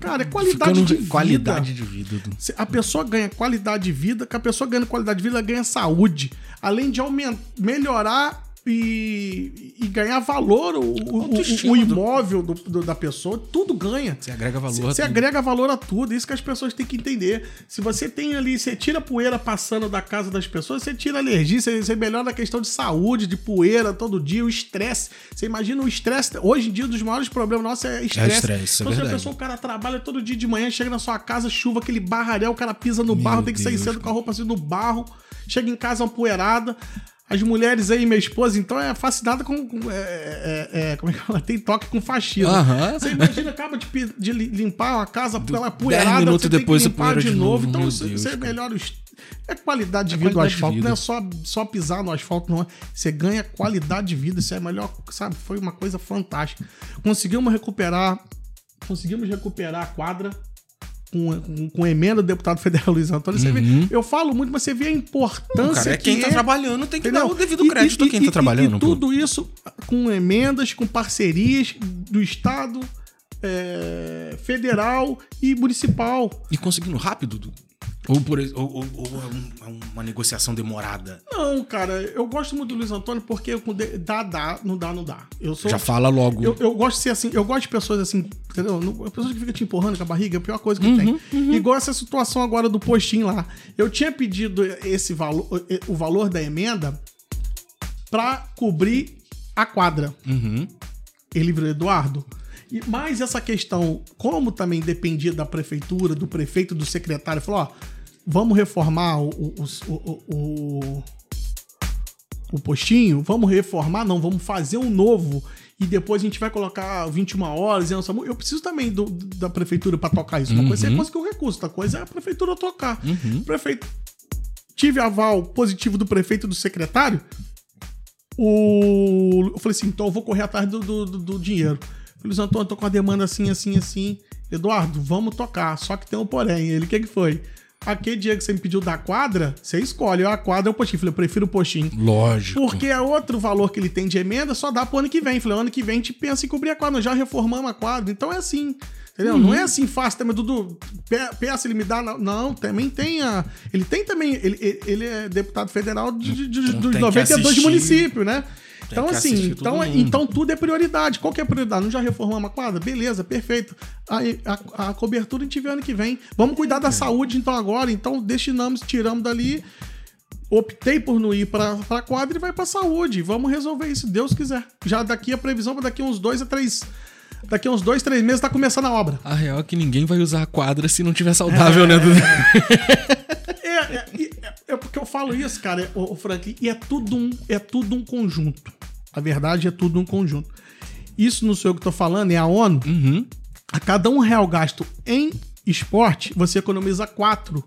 Cara, é qualidade Ficando de vida. qualidade de vida. A pessoa ganha qualidade de vida, que a pessoa ganha qualidade de vida, ela ganha saúde. Além de aumentar, melhorar e, e ganhar valor o, o- o, imóvel do- do- da pessoa, tudo ganha. Você agrega valor. Você tudo. agrega valor a tudo, isso que as pessoas têm que entender. Se você tem ali, você tira poeira passando da casa das pessoas, você tira alergia, você, você melhora a questão de saúde, de poeira todo dia, o estresse. Você imagina o estresse. Hoje em dia, um dos maiores problemas nossos é estresse. estresse, isso é então, se a pessoa, o cara trabalha todo dia de manhã, chega na sua casa, chuva, aquele barrarel, o cara pisa no barro, tem que sair Deus, cedo com a roupa assim no barro, chega em casa uma poeirada. As mulheres aí, minha esposa, então é fascinada com. com- é, é, é, como é que ela tem toque com faxina. Aham. Você imagina, acaba de, de li- limpar uma casa pela poeirada, minutos você depois tem a que limpar de de novo. novo, Então você, Deus, cara. melhora os. É qualidade de É vida do asfalto, vida. não é só, só pisar no asfalto, não. é. Você ganha qualidade de vida, isso é melhor, sabe? Foi uma coisa fantástica. Conseguimos recuperar. Conseguimos recuperar a quadra com, com, com emenda do deputado federal Luiz Antônio. Você vê, eu falo muito, mas você vê a importância. Uhum. Cara, é quem que tá é trabalhando tem que Entendeu? dar o devido E- crédito e- a quem e- tá trabalhando. E, pô. tudo isso com emendas, com parcerias do Estado, é, federal e municipal. E conseguindo rápido? Ou, por, ou, ou- ou é um- é uma negociação demorada? Não, cara, eu gosto muito do Luiz Antônio porque dá, dá, não dá, não dá. Eu sou. Já fala logo. Eu, eu gosto de ser assim, eu gosto de pessoas assim, entendeu? Pessoas que ficam te empurrando com a barriga é a pior coisa que Uhum, tem. Igual essa situação agora do postinho lá. Eu tinha pedido esse valor, o valor da emenda pra cobrir a quadra. Uhum. ele virou Eduardo. E mais essa questão, como também dependia da prefeitura, do prefeito, do secretário, falou: ó, vamos reformar o, o, o, o, o- postinho, vamos reformar, não, vamos fazer um novo. E depois a gente vai colocar 21 horas. e essa- Eu preciso também do- da prefeitura para tocar isso. Uma coisa é conseguir o recurso, outra coisa é a prefeitura tocar. Prefeito. Tive aval positivo do prefeito e do secretário. O... Eu falei assim, então eu vou correr atrás do, do, do- dinheiro. Luiz Antônio, tô com a demanda assim, assim, assim. Eduardo, vamos tocar. Só que tem um porém. Ele, o que que foi? Aquele dia que você me pediu da quadra, você escolhe. A quadra é o postinho. Eu falei, eu prefiro o postinho. Lógico. Porque é outro valor que ele tem de emenda, só dá pro ano que vem. Falei, ano que vem a gente pensa em cobrir a quadra. Nós já reformamos a quadra. Então é assim. Entendeu? Não é assim fácil também, Dudu. pe- Peça, ele me dá. Não, não, também tem a. Ele tem também. Ele, ele- é deputado federal de, de, de, Então dos tem que 92 assistir. municípios, né? Então, assim, então, é- mundo. então tudo é prioridade. Qual que é a prioridade? Não já reformamos a quadra? Beleza, perfeito. Aí a, a cobertura a gente vê ano que vem. Vamos cuidar É. da saúde, então, agora. Então, destinamos, tiramos dali optei por não ir pra, pra quadra e vai pra saúde. Vamos resolver isso, se Deus quiser. Já daqui a previsão para daqui uns dois a três. Daqui a uns dois, três meses tá começando a obra. A real é que ninguém vai usar a quadra se não tiver saudável, né? É, é, *laughs* falo isso, cara, o, Frank, e é tudo, um, é tudo um conjunto. A verdade é tudo um conjunto. Isso não sou eu que tô falando, é a ONU. Uhum. A cada um real gasto em esporte, você economiza quatro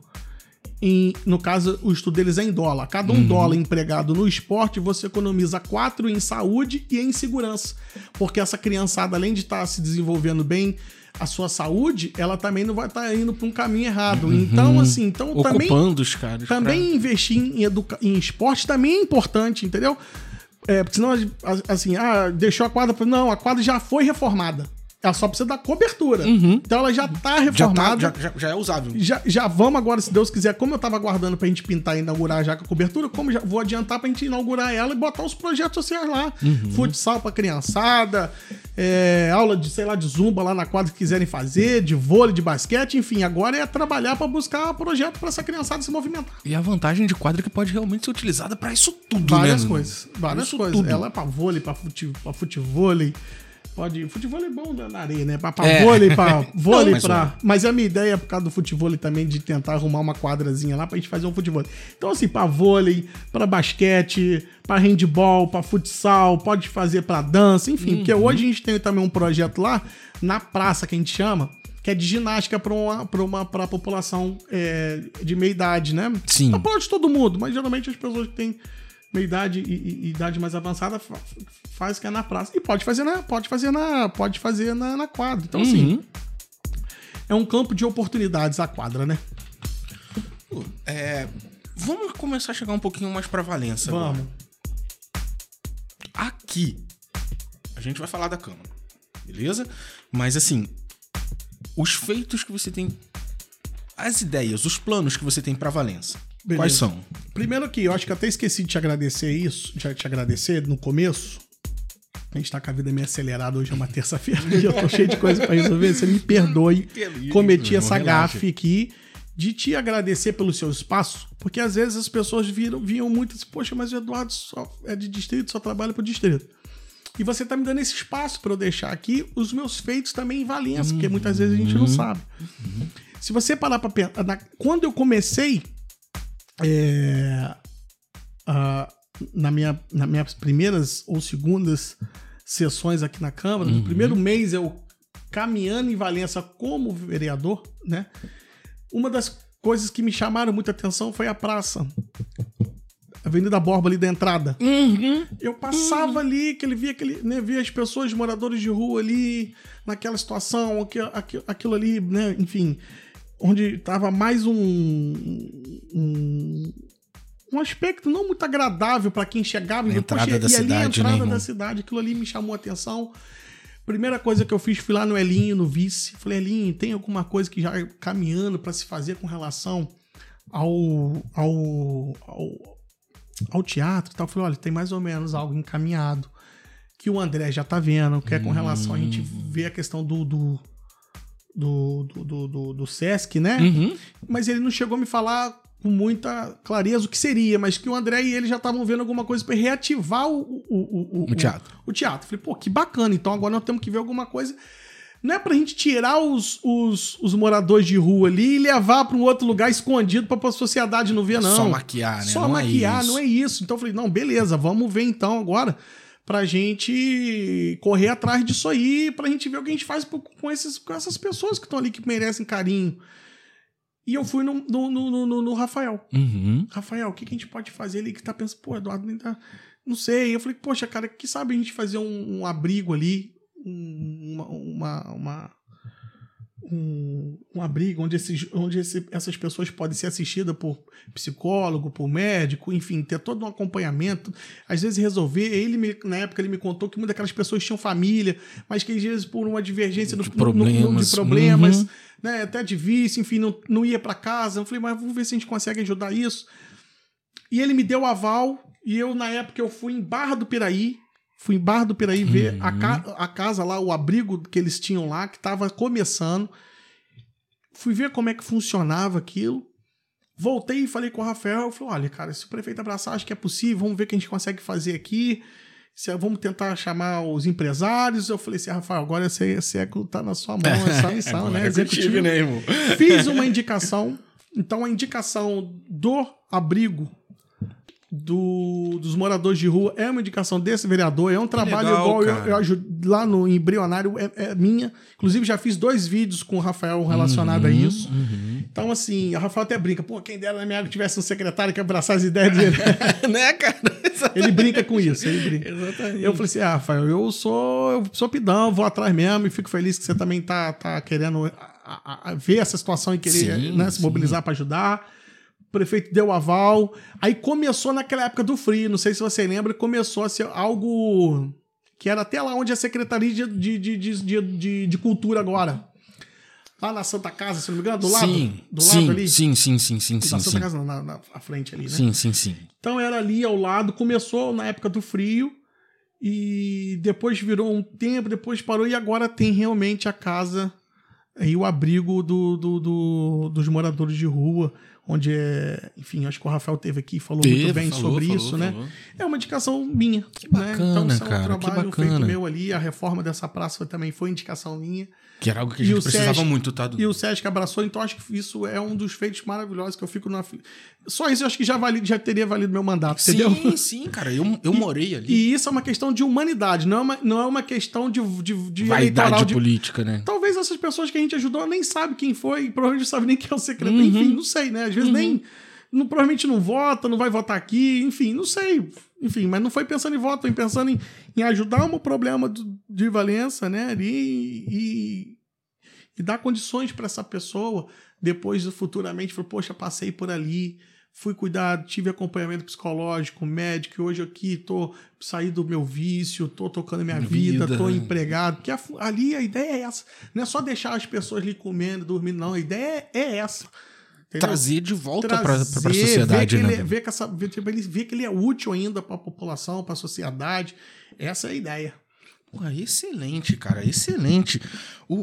em, no caso, o estudo deles é em dólar. Cada um dólar empregado no esporte, você economiza quatro em saúde e em segurança. Porque essa criançada, além de estar se desenvolvendo bem a sua saúde, ela também não vai estar indo para um caminho errado. Então, assim, então também Ocupando os caras. também investir em, educa- em esporte também é importante, entendeu? É, porque senão, assim, ah, deixou a quadra. Não, a quadra já foi reformada. Ela só precisa da cobertura. Então ela já tá já, tá, reformada. já, já, já é usável. Já, já vamos agora, se Deus quiser, como eu tava aguardando pra gente pintar e inaugurar já com a cobertura, como já vou adiantar pra gente inaugurar ela e botar os projetos sociais lá. Futsal pra criançada, é, aula de, sei lá, de zumba lá na quadra que quiserem fazer, de vôlei, de basquete, enfim. Agora é trabalhar pra buscar projeto pra essa criançada se movimentar. E a vantagem de quadra é que pode realmente ser utilizada pra isso tudo, Várias né? coisas. Várias Isso coisas. tudo. Ela é pra vôlei, pra, fute, pra futevôlei. Pode. Futevôlei é bom na na areia, né? Pra, pra É. vôlei, pra *laughs* vôlei, mas pra. Mas a minha ideia é por causa do futevôlei também, de tentar arrumar uma quadrazinha lá pra gente fazer um futevôlei. Então, assim, pra vôlei, pra basquete, pra handball, pra futsal, pode fazer pra dança, enfim. Porque Uhum. hoje a gente tem também um projeto lá, na praça que a gente chama. Que é de ginástica para uma, pra uma pra população é, de meia idade, né? Sim. Não pode todo mundo, mas geralmente as pessoas que têm meia idade e, e- idade mais avançada fa- faz que é na praça. E pode fazer na, pode fazer na, pode fazer na, na quadra. Então, assim, Uhum. é um campo de oportunidades a quadra, né? É, vamos começar a chegar um pouquinho mais pra Valença agora. Vamos. Aqui, a gente vai falar da Câmara, beleza? Mas assim, os feitos que você tem, as ideias, os planos que você tem pra Valença, Beleza. quais são? Primeiro que eu acho que até esqueci de te agradecer isso, de te agradecer no começo. A gente tá com a vida meio acelerada hoje, é uma *laughs* terça-feira, e eu tô cheio de coisa pra resolver. Você me perdoe. *laughs* Cometi essa gafe aqui de te agradecer pelo seu espaço, porque às vezes as pessoas viram, viam muito assim, poxa, mas o Eduardo só é de distrito, só trabalha pro distrito. E você tá me dando esse espaço para eu deixar aqui os meus feitos também em Valença, porque muitas vezes a gente não sabe. Se você parar pra pensar, quando eu comecei é, ah, na minha, nas minhas primeiras ou segundas sessões aqui na Câmara, no primeiro mês eu caminhando em Valença como vereador, né? Uma das coisas que me chamaram muita atenção foi a praça. Avenida Borba ali da entrada. Eu passava ali, que ele via aquele, né, via as pessoas, moradores de rua ali, naquela situação, aquilo, aquilo ali, né, enfim, onde tava mais um, um um aspecto não muito agradável para quem chegava A entrada "Poxa, da e ali a cidade, né, entrada da cidade, aquilo ali me chamou a atenção. Primeira coisa que eu fiz, fui lá no Elinho, no vice. Falei, Elinho, tem alguma coisa que já caminhando para se fazer com relação ao, ao, ao, ao teatro e tal? Eu falei, olha, tem mais ou menos algo encaminhado que o André já tá vendo, que é com relação a gente ver a questão do, do, do, do, do, do- Sesc, né? Uhum. Mas ele não chegou a me falar com muita clareza o que seria, mas que o André e ele já estavam vendo alguma coisa para reativar o, o, o, O teatro. O, teatro. Falei, pô, que bacana. Então agora nós temos que ver alguma coisa. Não é pra gente tirar os, os, os moradores de rua ali e levar para um outro lugar escondido pra a sociedade não ver, não. Só maquiar, né? Só Não é maquiar, isso. não é isso. Então eu falei, não, beleza, vamos ver então agora pra gente correr atrás disso aí, pra gente ver o que a gente faz com, esses, com essas pessoas que estão ali que merecem carinho. E eu fui no, no, no, no- no Rafael. Uhum. Rafael, o que, que a gente pode fazer ali que tá pensando, pô, Eduardo, nem tá. Não sei. Eu falei, poxa, cara, que sabe a gente fazer um, um abrigo ali, um- uma. uma, uma- um, um abrigo onde, esses, onde esse- essas pessoas podem ser assistidas por psicólogo, por médico, enfim, ter todo um acompanhamento. Às vezes resolver. Ele, me- na época, ele me contou que muitas daquelas pessoas tinham família, mas que às vezes por uma divergência De no- no- no- no- problemas. de problemas, Uhum. né, até de vício, enfim, não, não ia para casa. Eu falei, mas vamos ver se a gente consegue ajudar isso. E ele me deu o aval, e eu, na época, eu fui em Barra do Piraí, fui em Barra do Piraí ver a, ca- a casa lá, o abrigo que eles tinham lá, que estava começando. Fui ver como é que funcionava aquilo. Voltei e falei com o Rafael, eu falei, olha, cara, se o prefeito abraçar, acho que é possível, vamos ver o que a gente consegue fazer aqui. Se, vamos tentar chamar os empresários. Eu falei assim, Rafael, agora esse execo tá na sua mão, essa *laughs* missão, né? Agora é contigo, Executivo. né, irmão? Fiz uma indicação. Então, a indicação do abrigo do, dos moradores de rua é uma indicação desse vereador, é um trabalho legal, igual eu, eu ajudo lá no embrionário, é, é minha. Inclusive, já fiz dois vídeos com o Rafael relacionado Uhum, a isso. Então, assim, o Rafael até brinca, pô, quem dera na minha área tivesse um secretário que abraçasse as ideias dele. *laughs* *laughs* né, cara? ele brinca com isso, ele brinca. Exatamente. Eu falei assim, ah, Rafael, eu sou, eu sou pidão, vou atrás mesmo e fico feliz que você também tá, tá querendo a- a- a ver essa situação e querer Sim, né, se mobilizar para ajudar. Prefeito deu aval. Aí começou naquela época do frio, não sei se você lembra, começou a ser algo que era até lá onde é a Secretaria de, de, de, de, de, Cultura agora. Lá na Santa Casa, se não me engano, do lado, sim, do lado sim, ali. sim, sim, sim, sim, na sim, Santa sim. Casa, não, na, na frente ali, né? Sim, sim, sim. Então era ali ao lado, começou na época do frio e depois virou um tempo, depois parou e agora tem realmente a casa e o abrigo do, do- do- dos moradores de rua, onde é, enfim, acho que o Rafael teve aqui e falou muito Teve, bem falou, sobre falou, isso, né? falou. É uma indicação minha. Que bacana, Então, isso é um cara, que trabalho bacana. feito meu ali, a reforma dessa praça também foi indicação minha. Que era algo que a gente precisava Sesc- muito, tá? E o Sesc abraçou, então acho que isso é um dos feitos maravilhosos que eu fico na. Só isso eu acho que já, vali, já teria valido meu mandato, entendeu? Sim, *laughs* sim, cara. Eu, eu morei ali. E isso é uma questão de humanidade, não é uma, não é uma questão de, de, de Vaidade. De... política, né? Talvez essas pessoas que a gente ajudou nem sabem quem foi, provavelmente não sabem nem quem é o secretário. Uhum. Enfim, não sei, né? Às vezes nem. Não, provavelmente não vota, não vai votar aqui, enfim, não sei. Enfim, mas não foi pensando em voto, foi pensando em, em ajudar um problema do- de Valença, né? ali E, e dar condições para essa pessoa depois futuramente falar, poxa, passei por ali, fui cuidado, tive acompanhamento psicológico, médico, e hoje aqui tô saí do meu vício, tô tocando minha vida, Vida. tô empregado, fu- ali a ideia é essa, não é só deixar as pessoas ali comendo, dormindo, não, a ideia é essa. Entendeu? Trazer de volta pra Trazer, sociedade, ver que, né? ele, é- ver que, essa, ver, tipo, ele vê que ele é útil ainda para a população, para a sociedade. Essa é a ideia. Porra, excelente, cara, excelente. O,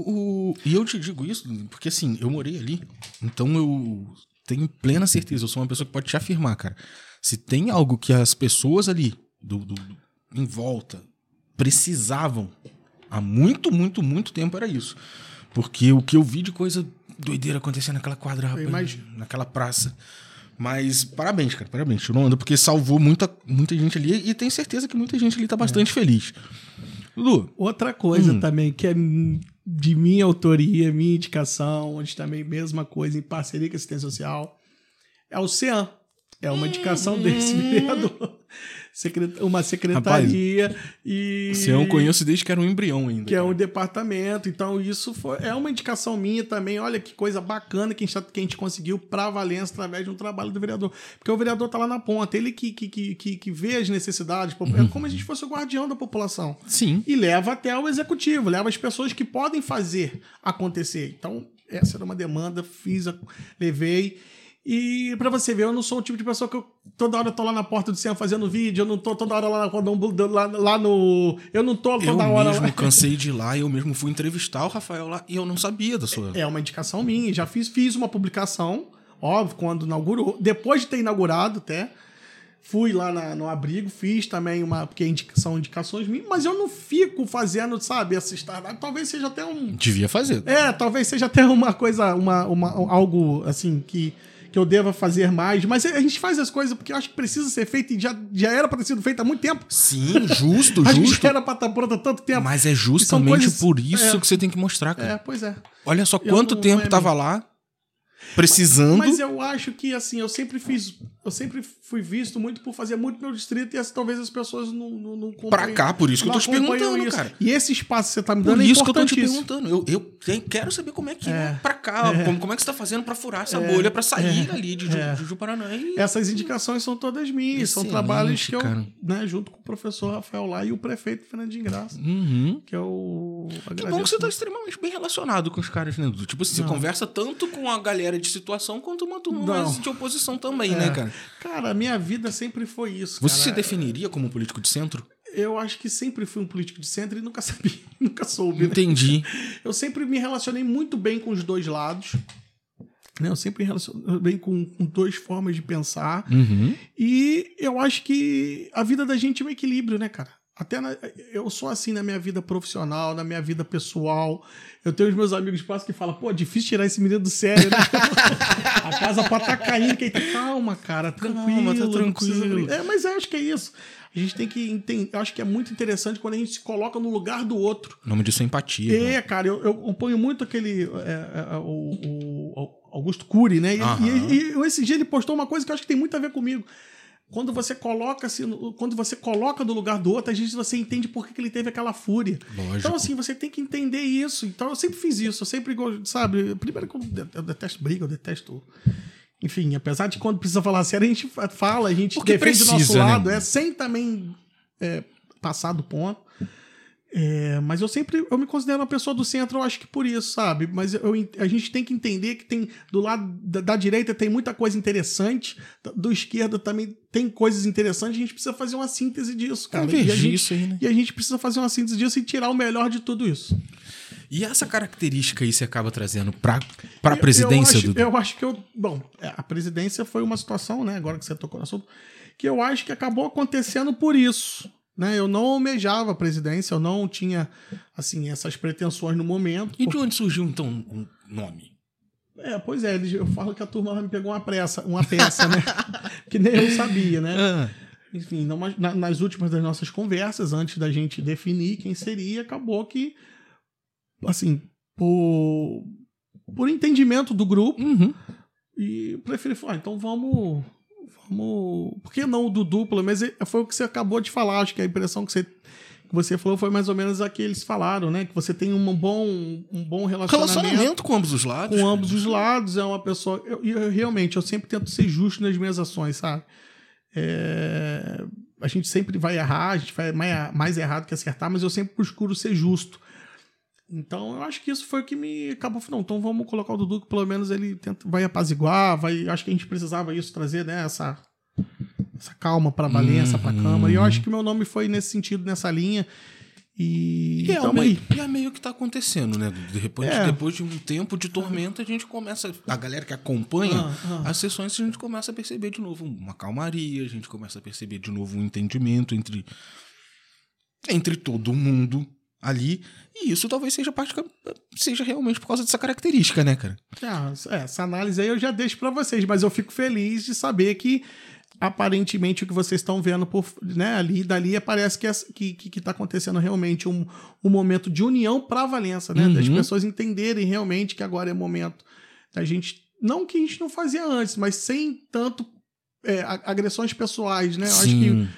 o- E eu te digo isso porque, assim, eu morei ali, então eu tenho plena certeza, eu sou uma pessoa que pode te afirmar, cara. Se tem algo que as pessoas ali, do, do- do- em volta, precisavam há muito, muito, muito tempo, era isso. Porque o que eu vi de coisa doideira acontecendo naquela quadra, rapaz, imagino. naquela praça. Mas parabéns, cara, parabéns. Tirou porque salvou muita, muita gente ali e tenho certeza que muita gente ali tá bastante feliz. Lu, Outra coisa Hum. também, que é de minha autoria, minha indicação, onde também mesma coisa, em parceria com a assistência social, é o CEAM. É uma indicação desse vereador. Secret- Uma secretaria e. se eu conheço desde que era um embrião ainda. que é um departamento. Então, isso foi, é uma indicação minha também. Olha que coisa bacana que a gente, tá- que a gente conseguiu para Valença através de um trabalho do vereador. Porque o vereador tá lá na ponta, ele que, que, que, que, que vê as necessidades. É como se a gente fosse o guardião da população. Sim. E leva até o executivo, leva as pessoas que podem fazer acontecer. Então, essa era uma demanda, fiz, a- levei. E pra você ver, eu não sou o tipo de pessoa que eu, toda hora eu tô lá na porta do centro fazendo vídeo, eu não tô toda hora lá, lá, lá no. Eu não tô Eu toda hora mesmo lá. cansei *laughs* de ir lá, eu mesmo fui entrevistar o Rafael lá e eu não sabia da sua. É uma indicação minha. Já fiz, fiz uma publicação, óbvio, quando inaugurou. Depois de ter inaugurado até. Fui lá na- no abrigo, fiz também uma. Porque são indicações minhas, mas eu não fico fazendo, sabe, essa startup. Talvez seja até um. Devia fazer. É, talvez seja até uma coisa, uma, uma, algo assim que, que eu deva fazer mais. Mas a gente faz as coisas porque eu acho que precisa ser feito e já, já era para ter sido feito há muito tempo. Sim, justo, *laughs* Acho que justo. já era para estar pronto há tanto tempo. Mas é justamente coisas- por isso é. que você tem que mostrar, cara. É, pois é. Olha só Eu quanto não- tempo é tava lá, precisando. Mas eu acho que, assim, eu sempre fiz. Eu sempre fui visto muito por fazer muito meu distrito e assim, talvez as pessoas não, não, não Pra cá, por isso que eu tô te perguntando, isso. cara. E esse espaço que você tá me Por dando é isso que eu tô te perguntando. Eu, eu quero saber como é que é, É. pra cá. *laughs* Como, como é que você tá fazendo pra furar essa bolha, pra sair ali de, Ju- É. de. E... Essas indicações são todas minhas, são Excelente, trabalhos que eu, cara. né, junto com o professor Rafael lá e o prefeito Fernandinho Graça, Uhum. que é o. Que bom que você tá extremamente bem relacionado com os caras, né? Tipo você Não. conversa tanto com a galera de situação quanto uma turma de oposição também, É. né, cara? Cara, a minha vida sempre foi isso. Você se cara. definiria como um político de centro? Eu acho que sempre fui um político de centro e nunca *laughs* sabia, nunca soube. né? Entendi. Eu sempre me relacionei muito bem com os dois lados. Né? Eu sempre me relacionei bem com, com duas formas de pensar. Uhum. E eu acho que a vida da gente é um equilíbrio, né, cara? Até na- eu sou assim na minha vida profissional, na minha vida pessoal. Eu tenho os meus amigos de passo que falam, pô, difícil tirar esse menino do sério, né? *laughs* casa pode estar caindo, que aí tá, calma, cara, tranquilo. Calma, tá tranquilo. É, mas eu acho que é isso. A gente tem que entender. Eu acho que é muito interessante quando a gente se coloca no lugar do outro. O nome disso é empatia. É, né? cara, eu, eu ponho muito aquele. é, é, o, o Augusto Cury, né? E, Aham. e- e esse dia ele postou uma coisa que eu acho que tem muito a ver comigo. Quando você coloca no- quando você coloca no lugar do outro, às vezes você entende por que, que ele teve aquela fúria. Lógico. Então, assim, você tem que entender isso. Então, eu sempre fiz isso. Eu sempre, sabe? Primeiro que eu de- eu detesto briga, eu detesto. Enfim, apesar de quando precisa falar sério, a gente fa- fala, a gente Porque defende o nosso precisa, né? lado, é sem também é, passar do ponto. É, mas eu sempre eu me considero uma pessoa do centro, eu acho que por isso, sabe? Mas eu, a gente tem que entender que tem do lado da, da direita tem muita coisa interessante, do esquerda também tem coisas interessantes, a gente precisa fazer uma síntese disso, cara. E a, gente, isso aí, né? e a gente precisa fazer uma síntese disso e tirar o melhor de tudo isso. E essa característica aí você acaba trazendo pra Eu- presidência, eu acho, Dudu? Eu acho que eu. Bom, é, a presidência foi uma situação, né? Agora que você tocou no assunto, que eu acho que acabou acontecendo por isso. Né? Eu não almejava a presidência, eu não tinha assim essas pretensões no momento. E de onde surgiu, então, um nome? É, pois é, eu falo que a turma me pegou uma pressa, uma peça, né? *laughs* que nem eu sabia, né? Ah, Enfim, não, na- nas últimas das nossas conversas, antes da gente definir quem seria, acabou que, assim, por, por entendimento do grupo, uhum. e preferi falar, ah, então vamos. Vamos. Por que não o Dudu? Pelo menos é- foi o que você acabou de falar. Acho que a impressão que você, que você falou foi mais ou menos a que eles falaram, né? Que você tem um bom, um bom relacionamento, Relacionamento com ambos os lados. com ambos os lados. É uma pessoa. Eu, eu- realmente, eu sempre tento ser justo nas minhas ações, sabe? É, a gente sempre vai errar, a gente vai mais, mais errado que acertar, mas eu sempre procuro ser justo. Então, eu acho que isso foi o que me acabou. Não, então vamos colocar o Dudu, que pelo menos ele tenta, vai apaziguar, vai. Acho que a gente precisava isso, trazer, né, essa, essa calma pra Valença, pra Câmara. E eu acho que meu nome foi nesse sentido, nessa linha. E, E é, tamo meio, aí. e é meio que tá acontecendo, né? De repente, É. depois de um tempo de tormenta, a gente começa. A galera que acompanha Ah, ah. as sessões, a gente começa a perceber de novo uma calmaria, a gente começa a perceber de novo um entendimento entre, entre todo mundo ali. E isso talvez seja parte seja realmente por causa dessa característica, né, cara? Ah, é, essa análise aí eu já deixo pra vocês, mas eu fico feliz de saber que aparentemente o que vocês estão vendo por, né, ali dali parece que, é- que, que, que tá acontecendo realmente um, um momento de união pra Valença, né? Das Uhum. pessoas entenderem realmente que agora é momento da gente. Não que a gente não fazia antes, mas sem tanto é, agressões pessoais, né? Eu acho que Sim.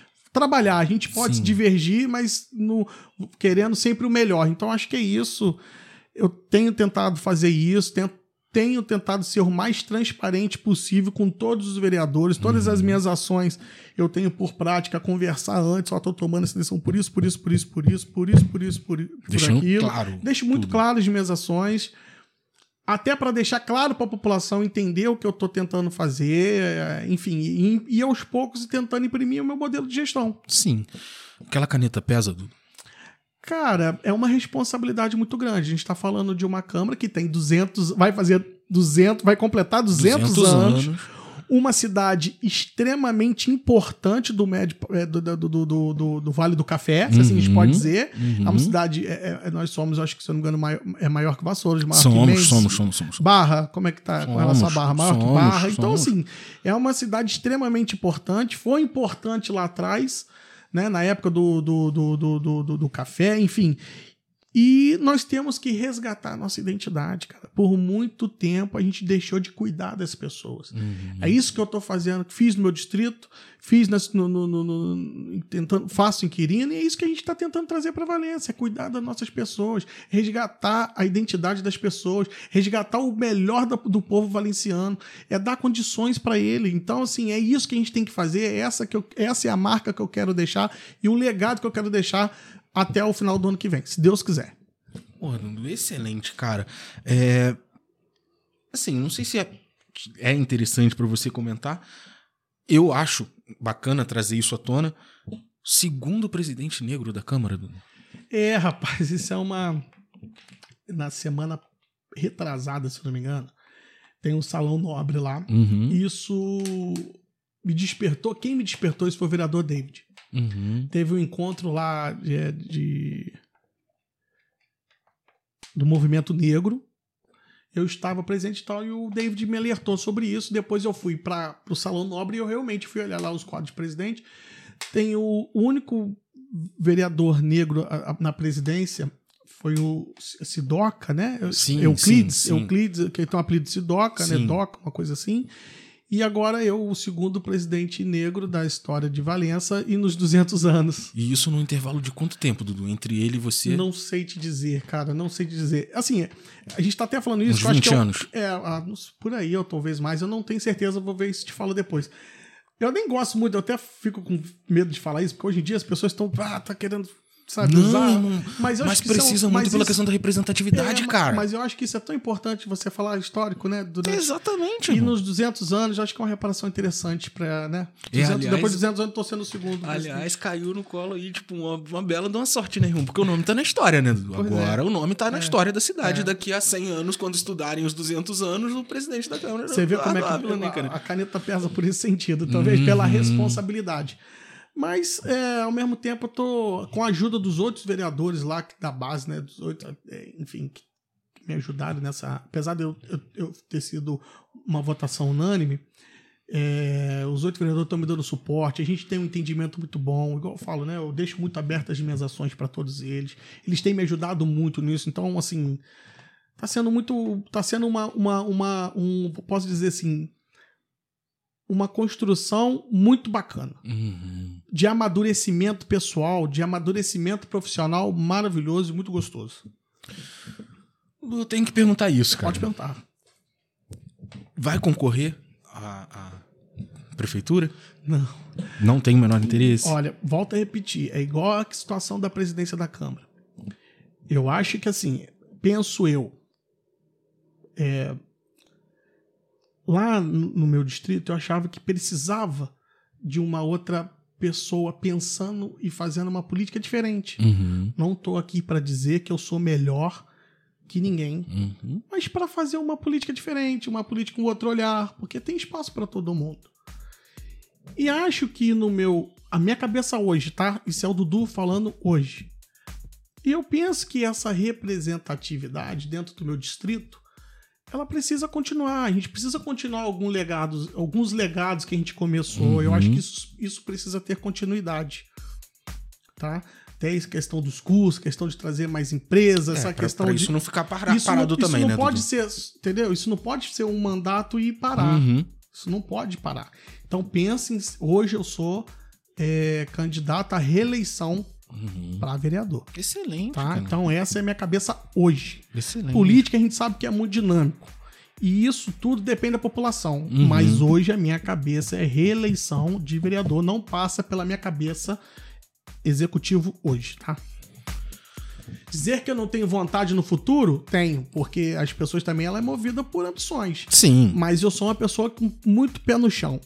Trabalhar. A gente pode Sim. se divergir, mas no, querendo sempre o melhor. Então acho que é isso. Eu tenho tentado fazer isso, ten- tenho tentado ser o mais transparente possível com todos os vereadores, todas Uhum. as minhas ações eu tenho por prática conversar antes, ó, tô tomando essa decisão por isso, por isso, por isso, por isso, por isso, por isso, por, i- por Deixando aquilo. claro Deixo muito tudo. claro as minhas ações. Até para deixar claro para a população entender o que eu estou tentando fazer, é, enfim, e, e aos poucos tentando imprimir o meu modelo de gestão. Sim. Aquela caneta pesa, Dudu. Cara, é uma responsabilidade muito grande. A gente está falando de uma Câmara que tem 200, vai fazer 200, vai completar 200, anos, uma cidade extremamente importante do médio é, do, do, do, do, do- Vale do Café, se assim a gente Uhum, pode dizer. uhum. É uma cidade, é- é- nós somos, acho que se eu não me engano, maior, é maior que Vassouras, maior que Somos, Mendes. somos, somos, somos. Barra, como é que tá com Somos, relação a Barra? Maior que somos, Barra. Então, assim, é uma cidade extremamente importante, foi importante lá atrás, né? Na época do, do, do, do, do- do café, enfim. E nós temos que resgatar a nossa identidade, cara. Por muito tempo a gente deixou de cuidar das pessoas. É isso que eu tô fazendo, fiz no meu distrito, fiz nas- no, no- no- tentando, faço em Quirino, e é isso que a gente está tentando trazer para Valência, é cuidar das nossas pessoas, resgatar a identidade das pessoas, resgatar o melhor da- do povo valenciano, é dar condições para ele. Então, assim, é isso que a gente tem que fazer, é essa, que eu- essa é a marca que eu quero deixar e o legado que eu quero deixar até o final do ano que vem, se Deus quiser. Dudu, excelente, cara. É... Assim, não sei se é, é interessante pra você comentar. Eu acho bacana trazer isso à tona. Segundo presidente negro da Câmara, Dudu. É, rapaz, isso é uma. Na semana retrasada, se não me engano, tem um salão nobre lá. Uhum. Isso me despertou. Quem me despertou isso foi o vereador David. Uhum. Teve um encontro lá de, de- do movimento negro. eu estava presente e tal, e o David me alertou sobre isso. Depois eu fui para o Salão Nobre e eu realmente fui olhar lá os quadros de presidente. Tem o, único vereador negro na presidência foi o Sidoca, né? Sim, Euclides, sim, sim. Euclides, que tem um apelido de Sidoca, né? Sim. Doca, uma coisa assim. E agora eu, o segundo presidente negro da história de Valença e nos 200 anos. E isso num intervalo de quanto tempo, Dudu? Entre ele e você? Não sei te dizer, cara, não sei te dizer. Assim, a gente tá até falando isso. Uns eu acho 20 que é anos. É, ah, por aí, ou talvez mais. Eu não tenho certeza, vou ver se te falo depois. Eu nem gosto muito, eu até fico com medo de falar isso, porque hoje em dia as pessoas estão, ah, tá querendo, sabe, Não, usar. mas mas precisa são- muito mas pela isso- questão da representatividade, é, cara. Mas eu acho que isso é tão importante você falar histórico, né? Durante, Exatamente. e nos 200 anos, eu acho que é uma reparação interessante pra, né? É, 200, aliás- depois de 200 anos, eu tô sendo o segundo. Aliás, caiu no colo aí, tipo, uma, uma bela de uma sorte, né, irmão? Porque o nome tá na história, né, Dudu? Pois Agora é. o nome tá na É. história da cidade. É. Daqui a 100 anos, quando estudarem os 200 anos, o presidente da Câmara. Você vê como é que né, a, a caneta pesa por esse sentido, talvez pela Uhum. responsabilidade. Mas, é, ao mesmo tempo, eu tô com a ajuda dos outros vereadores lá da base, né? Dos oito, é, enfim, que me ajudaram nessa. Apesar de eu, eu- eu ter sido uma votação unânime, é, os oito vereadores estão me dando suporte. A gente tem um entendimento muito bom. Igual eu falo, né? Eu deixo muito abertas as minhas ações para todos eles. Eles têm me ajudado muito nisso. Então, assim, tá sendo muito. Tá sendo uma. uma, uma um, posso dizer assim. Uma construção muito bacana. Uhum. De amadurecimento pessoal, de amadurecimento profissional maravilhoso e muito gostoso. Eu tenho que perguntar isso, cara. Pode perguntar. Vai concorrer à, à prefeitura? Não. Não tem o menor interesse? Olha, volta a repetir. É igual a situação da presidência da Câmara. Eu acho que, assim, penso eu. é, lá no meu distrito, eu achava que precisava de uma outra pessoa pensando e fazendo uma política diferente. Uhum. Não estou aqui para dizer que eu sou melhor que ninguém, Uhum. mas para fazer uma política diferente, uma política com outro olhar, porque tem espaço para todo mundo. E acho que no meu, a minha cabeça hoje, tá? Isso é o Dudu falando hoje. E eu penso que essa representatividade dentro do meu distrito, ela precisa continuar. A gente precisa continuar algum legados, alguns legados que a gente começou. Eu Uhum. acho que isso, isso precisa ter continuidade, tá? Tem essa questão dos cursos, questão de trazer mais empresas, É, essa pra, questão pra de isso não ficar para- isso parado não, também, isso né? não pode Dudu? ser, entendeu? Isso não pode ser um mandato e parar. Uhum. Isso não pode parar. Então pensem, hoje eu sou é, candidato à reeleição Uhum. para vereador, Excelente, tá? cara. Então essa é a minha cabeça hoje. Excelente. Política a gente sabe que é muito dinâmico. E isso tudo depende da população. Uhum. Mas hoje a minha cabeça é reeleição de vereador, não passa pela minha cabeça executivo hoje, tá? Dizer que eu não tenho vontade no futuro? Tenho, porque as pessoas também ela é movida por ambições. Sim. Mas eu sou uma pessoa com muito pé no chão.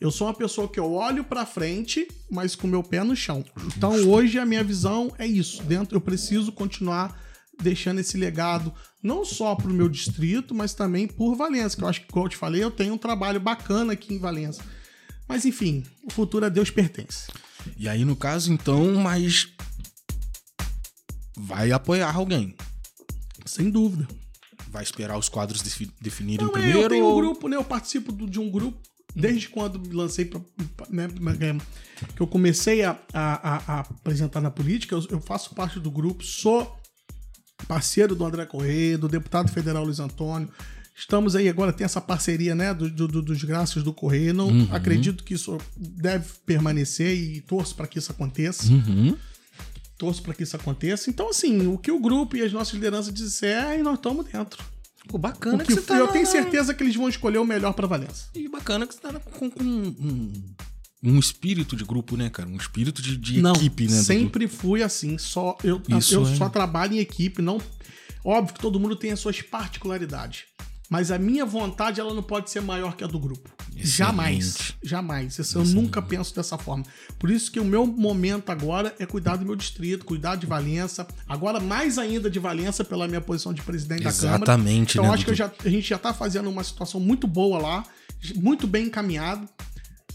Eu sou uma pessoa que eu olho pra frente, mas com meu pé no chão. Então hoje a minha visão é isso. Dentro eu preciso continuar deixando esse legado não só pro meu distrito, mas também por Valença, que eu acho que como eu te falei, eu tenho um trabalho bacana aqui em Valença. Mas enfim, o futuro a Deus pertence. E aí, no caso, então, mas. Vai apoiar alguém. Sem dúvida. Vai esperar os quadros defi- definirem Não, é, primeiro. eu tenho um grupo, né? Eu participo de um grupo desde quando me lancei né, que eu comecei a, a- a- apresentar na política, eu, eu faço parte do grupo, sou parceiro do André Correia, do deputado federal Luiz Antônio. Estamos aí agora, tem essa parceria, né, do, do- do- dos graças do Correia. Não Uhum. acredito que isso deve permanecer e torço para que isso aconteça. Uhum. Torço para que isso aconteça. Então, assim, o que o grupo e as nossas lideranças disserem, nós estamos dentro. Pô, bacana O que, que você tá. eu tenho certeza que eles vão escolher o melhor para Valença. E bacana que você tá com, com um, um espírito de grupo, né, cara? Um espírito de, de não, equipe, né? Sempre fui assim. Só eu, Isso eu é. só trabalho em equipe. Não, óbvio que todo mundo tem as suas particularidades, mas a minha vontade ela não pode ser maior que a do grupo. Excelente. Jamais, jamais. Isso eu nunca penso dessa forma. Por isso que o meu momento agora é cuidar do meu distrito, cuidar de Valença. Agora mais ainda de Valença pela minha posição de presidente da Câmara. Exatamente, Então né, acho que já, a gente já tá fazendo uma situação muito boa lá, muito bem encaminhado.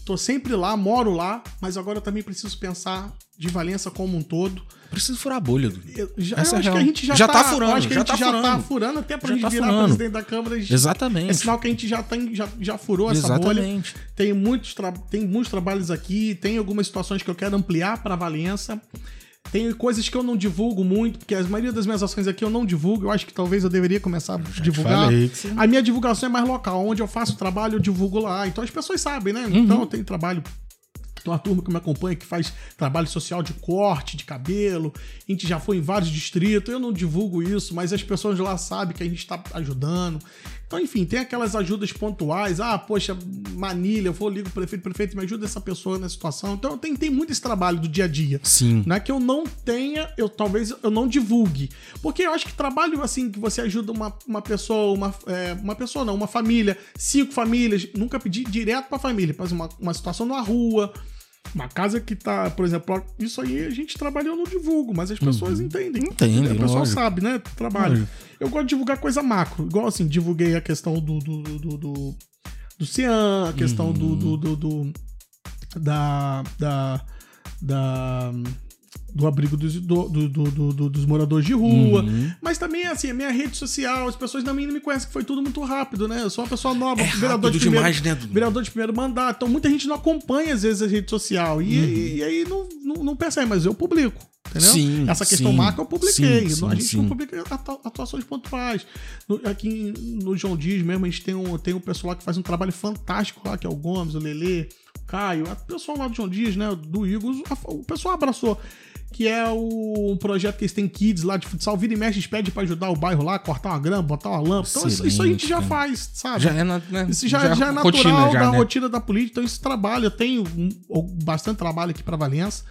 Tô sempre lá, moro lá, mas agora eu também preciso pensar de Valença como um todo. Preciso furar a bolha. Eu, já, Essa eu é acho que a gente já, Já tá, tá furando, acho que já a gente tá já tá furando. furando até pra Já gente tá virar furando. presidente da Câmara. gente- Exatamente. É sinal que a gente já, tem, já, já furou essa bolha. Exatamente. Tem muitos, tem muitos trabalhos aqui, tem algumas situações que eu quero ampliar para Valença. Tem coisas que eu não divulgo muito, porque a maioria das minhas ações aqui eu não divulgo. Eu acho que talvez eu deveria começar a divulgar. A minha divulgação é mais local. Onde eu faço trabalho, eu divulgo lá. Então as pessoas sabem, né? Uhum. Então eu tenho trabalho tem uma turma que me acompanha que faz trabalho social de corte de cabelo. A gente já foi em vários distritos. Eu não divulgo isso, mas as pessoas lá sabem que a gente está ajudando. Então, enfim, tem aquelas ajudas pontuais. Ah, poxa, Manilha, eu vou ligo pro prefeito, prefeito, me ajuda essa pessoa na situação. Então, tem, tem muito esse trabalho do dia a dia. Sim. Não é que eu não tenha, eu talvez eu não divulgue. Porque eu acho que trabalho assim, que você ajuda uma, uma pessoa, uma, é, uma pessoa não, uma família, cinco famílias, nunca pedi direto pra família, exemplo, uma, uma situação numa rua, uma casa que tá, por exemplo, isso aí a gente trabalha, eu não divulgo, mas as pessoas entendem. Entendem, A pessoa lógico. sabe, né? Trabalho. Eu gosto de divulgar coisa macro, igual assim, divulguei a questão do do, do, do, do Cian, a questão do, do, do, do- da, da, da do abrigo dos, do, do, do- do- dos moradores de rua. Uhum. Mas também, assim, a minha rede social, as pessoas também não me conhecem, que foi tudo muito rápido, né? Eu sou uma pessoa nova, É vereador de primeiro, demais, né, vereador de primeiro mandato. Então muita gente não acompanha, às vezes, a rede social. E, e- e aí não, não, não percebe, mas eu publico. Entendeu? Uhum. Sim, Essa questão sim. macro eu publiquei. Sim, a sim, gente não sim. publica atu- atuações pontuais. No- aqui no João Dias mesmo, a gente tem um, tem um pessoal lá que faz um trabalho fantástico lá, que é o Gomes, o Lelê, o Caio, o pessoal lá do João Dias, né? Do Igor, o pessoal abraçou. Que é o um projeto que eles têm kids lá de futsal. Vira e mexe, eles pedem pra ajudar o bairro lá, cortar uma grama, botar uma lâmpada. Então, isso, isso a gente já faz, sabe? Já é, na, né? Isso já, já é natural rotina já, da né? rotina da política. Então, esse trabalho, eu tenho bastante trabalho aqui para Valença.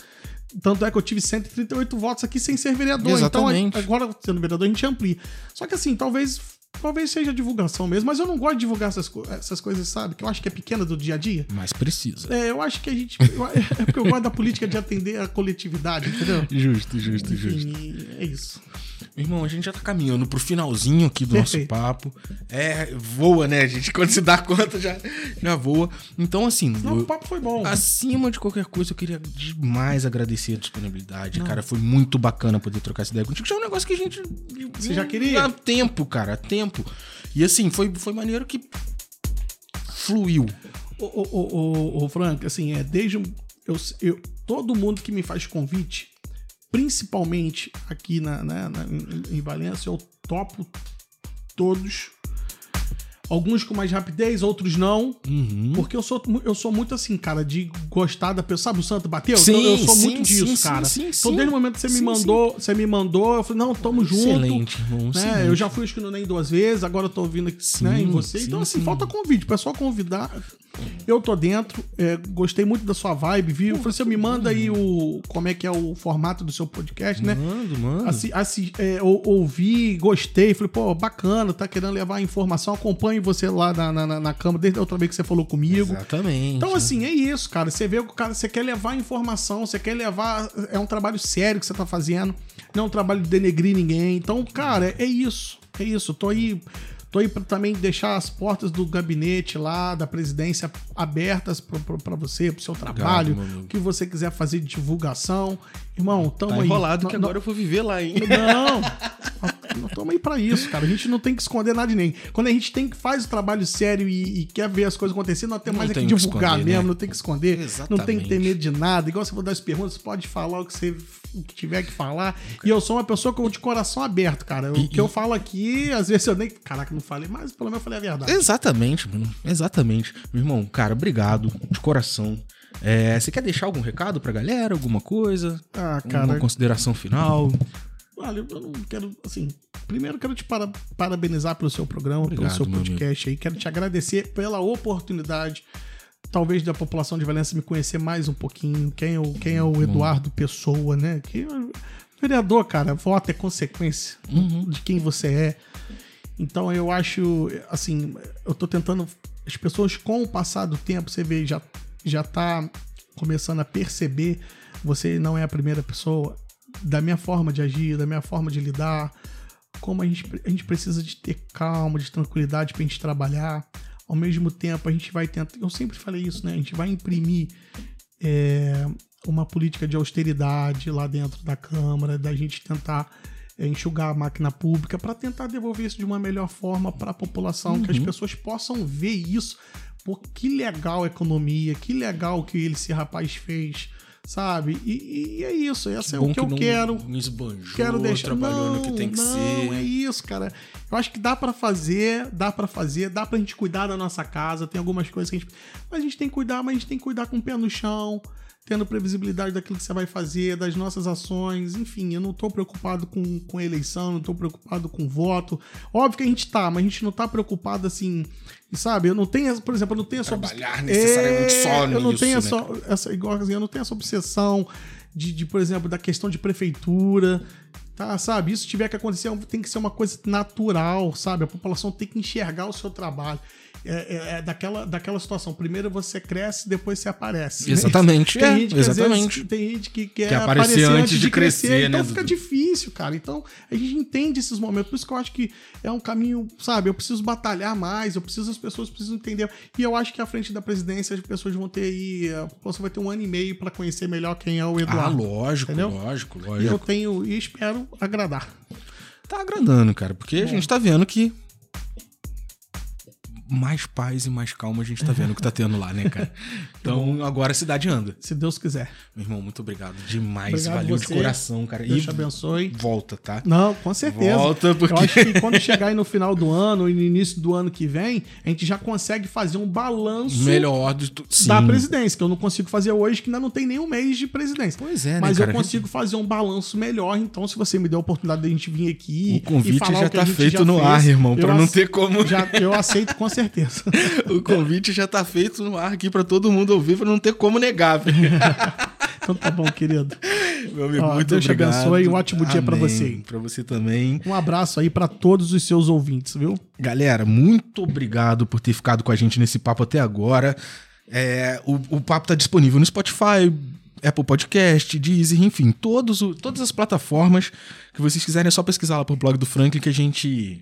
Tanto é que eu tive 138 votos aqui sem ser vereador. Exatamente. Então, agora, sendo vereador, a gente amplia. Só que assim, talvez, talvez seja divulgação mesmo, mas eu não gosto de divulgar essas, co- essas coisas, sabe? Que eu acho que é pequena do dia a dia. Mas precisa. É, eu acho que a gente. eu- É porque eu gosto da política de atender a coletividade, entendeu? Justo, justo, justo. Enfim, é isso. Meu irmão, a gente já tá caminhando pro finalzinho aqui do Perfeito. nosso *laughs* papo. É, voa, né, gente? Quando se dá conta, já, já voa. Então, assim, Não, eu- o papo foi bom. acima de qualquer coisa, eu queria demais agradecer a disponibilidade. Cara, foi muito bacana poder trocar essa ideia contigo. Já é um negócio que a gente. Você já queria? Há tempo, cara, há tempo. E assim, foi, foi maneiro que fluiu. Ô, ô, ô, ô, Frank, assim, é desde. Eu, eu, todo mundo que me faz convite, principalmente aqui na, na- na- em, em Valência, eu topo todos. Alguns com mais rapidez, outros não. Uhum. Porque eu sou, eu sou muito assim, cara, de gostar da pessoa. Sabe o santo bateu? Sim, eu, eu sou sim, muito disso, sim, cara. sim, sim, então, sim. desde o momento que você me Sim, mandou, você me mandou, eu falei, não, tamo junto. Excelente, irmão. Né? Eu já fui acho que no NEM duas vezes, agora eu tô vindo aqui Sim, né, em você. sim, então, assim, sim. falta convite. O pessoal convidar. Eu tô dentro, é, gostei muito da sua vibe, viu? Eu falei, você me manda aí o. Como é que é o formato do seu podcast, né? Mando, mando. Assi, assi- é, ou- ouvi, gostei, falei, pô, bacana, tá querendo levar informação, acompanhe você lá na, na, na- Câmara, desde a outra vez que você falou comigo. Exatamente. Então, assim, é isso, cara. Você vê o cara, você quer levar informação, você quer levar. É um trabalho sério que você tá fazendo. Não é um trabalho de denegrir ninguém. Então, cara, é isso. É isso. Tô aí. Tô aí pra também deixar as portas do gabinete lá, da presidência, abertas pra você, pro seu trabalho. O que você quiser fazer de divulgação. Irmão, tamo Tá aí. enrolado que agora eu vou viver lá, hein? não, *laughs* nós estamos aí pra isso, cara. A gente não tem que esconder nada de ninguém. Quando a gente tem que faz o trabalho sério e, e quer ver as coisas acontecendo, nós temos Não mais é que divulgar esconder, mesmo, né? não tem que esconder, não tem que ter Exatamente. medo de nada. Igual você for dar as perguntas, você pode falar o que você o que tiver que falar. E eu sou uma pessoa com de coração aberto, cara. O E- que eu falo aqui, às vezes eu nem. Caraca, não falei, mas pelo menos eu falei a verdade. Exatamente, mano. Exatamente. Meu irmão, cara, obrigado de coração. É, você quer deixar algum recado pra galera? Alguma coisa? Ah, Uma cara. consideração final? Olha, eu não quero, assim, primeiro eu quero te para- parabenizar pelo seu programa, Obrigado, pelo seu podcast aí. Quero te agradecer pela oportunidade, talvez da população de Valença me conhecer mais um pouquinho. Quem é o, quem é o Eduardo Pessoa, né? Que vereador, cara, voto é consequência Uhum. de quem você é. Então eu acho, assim, eu tô tentando. As pessoas, com o passar do tempo, você vê, já, já tá começando a perceber. Você não é a primeira pessoa. Da minha forma de agir, da minha forma de lidar. Como a gente, a gente precisa de ter calma, de tranquilidade pra gente trabalhar. ao mesmo tempo a gente vai tentar. Eu sempre falei isso, né? A gente vai imprimir é, uma política de austeridade lá dentro da Câmara, da gente tentar é, enxugar a máquina pública para tentar devolver isso de uma melhor forma para a população, uhum. que as uhum. pessoas possam ver isso. Pô, que legal a economia, que legal que ele, esse rapaz fez sabe? E, e, é isso, essa é o que, que eu quero. Me esbanjou, quero deixar trabalhando no que tem que não, ser. é isso, cara. Eu acho que dá para fazer, dá para fazer, dá pra gente cuidar da nossa casa, tem algumas coisas que a gente, mas a gente tem que cuidar, mas a gente tem que cuidar com o pé no chão tendo previsibilidade daquilo que você vai fazer, das nossas ações, enfim, eu não tô preocupado com, com eleição, não tô preocupado com voto. Óbvio que a gente tá, mas a gente não tá preocupado assim, sabe? Eu não tenho, por exemplo, eu não tenho essa Trabalhar necessariamente é, só nisso, Eu não tenho né? essa, essa, igual assim, eu não tenho essa obsessão de, de, por exemplo, da questão de prefeitura, tá, sabe? Isso tiver que acontecer, tem que ser uma coisa natural, sabe? A população tem que enxergar o seu trabalho é, é, é, daquela, daquela situação. Primeiro você cresce, depois você aparece. Exatamente. *laughs* Tem, gente que, exatamente. Vezes, tem gente que quer, quer aparecer, aparecer antes de, crescer, crescer então né? fica difícil, cara. Então a gente entende esses momentos. Por isso que eu acho que é um caminho, sabe? Eu preciso batalhar mais, eu preciso, as pessoas precisam entender. E eu acho que à frente da presidência as pessoas vão ter aí. A população vai ter um ano e meio para conhecer melhor quem é o Eduardo. Ah, lógico, entendeu? lógico, lógico. E eu tenho e espero agradar. Tá agradando, cara, porque a gente tá vendo que mais paz e mais calma a gente tá vendo que tá tendo lá, né, cara? *laughs* Então agora a cidade anda. Se Deus quiser. Meu irmão, muito obrigado demais. Obrigado Valeu você. de coração, cara. Deus e te abençoe. Volta, tá? Não, com certeza. Volta, porque. Eu acho que *laughs* quando chegar aí no final do ano e no início do ano que vem, a gente já consegue fazer um balanço. Melhor de tu... da presidência, que eu não consigo fazer hoje, que ainda não tem nem um mês de presidência. Pois é, né? Mas cara? eu consigo fazer um balanço melhor. Então, se você me der a oportunidade de a gente vir aqui. O convite já tá feito no fez, ar, irmão, pra não ter como. Já, eu *laughs* aceito com certeza. *laughs* o convite já tá feito no ar aqui para todo mundo ouvir, para não ter como negar. *laughs* então tá bom, querido. Meu amigo, Ó, muito Deus obrigado. Deus te abençoe. Um ótimo dia para você. Para você também. Um abraço aí para todos os seus ouvintes, viu? Galera, muito obrigado por ter ficado com a gente nesse papo até agora. É, o, o papo tá disponível no Spotify, Apple Podcast, Deezer, enfim, todos, todas as plataformas que vocês quiserem, é só pesquisar lá pro blog do Franklin que a gente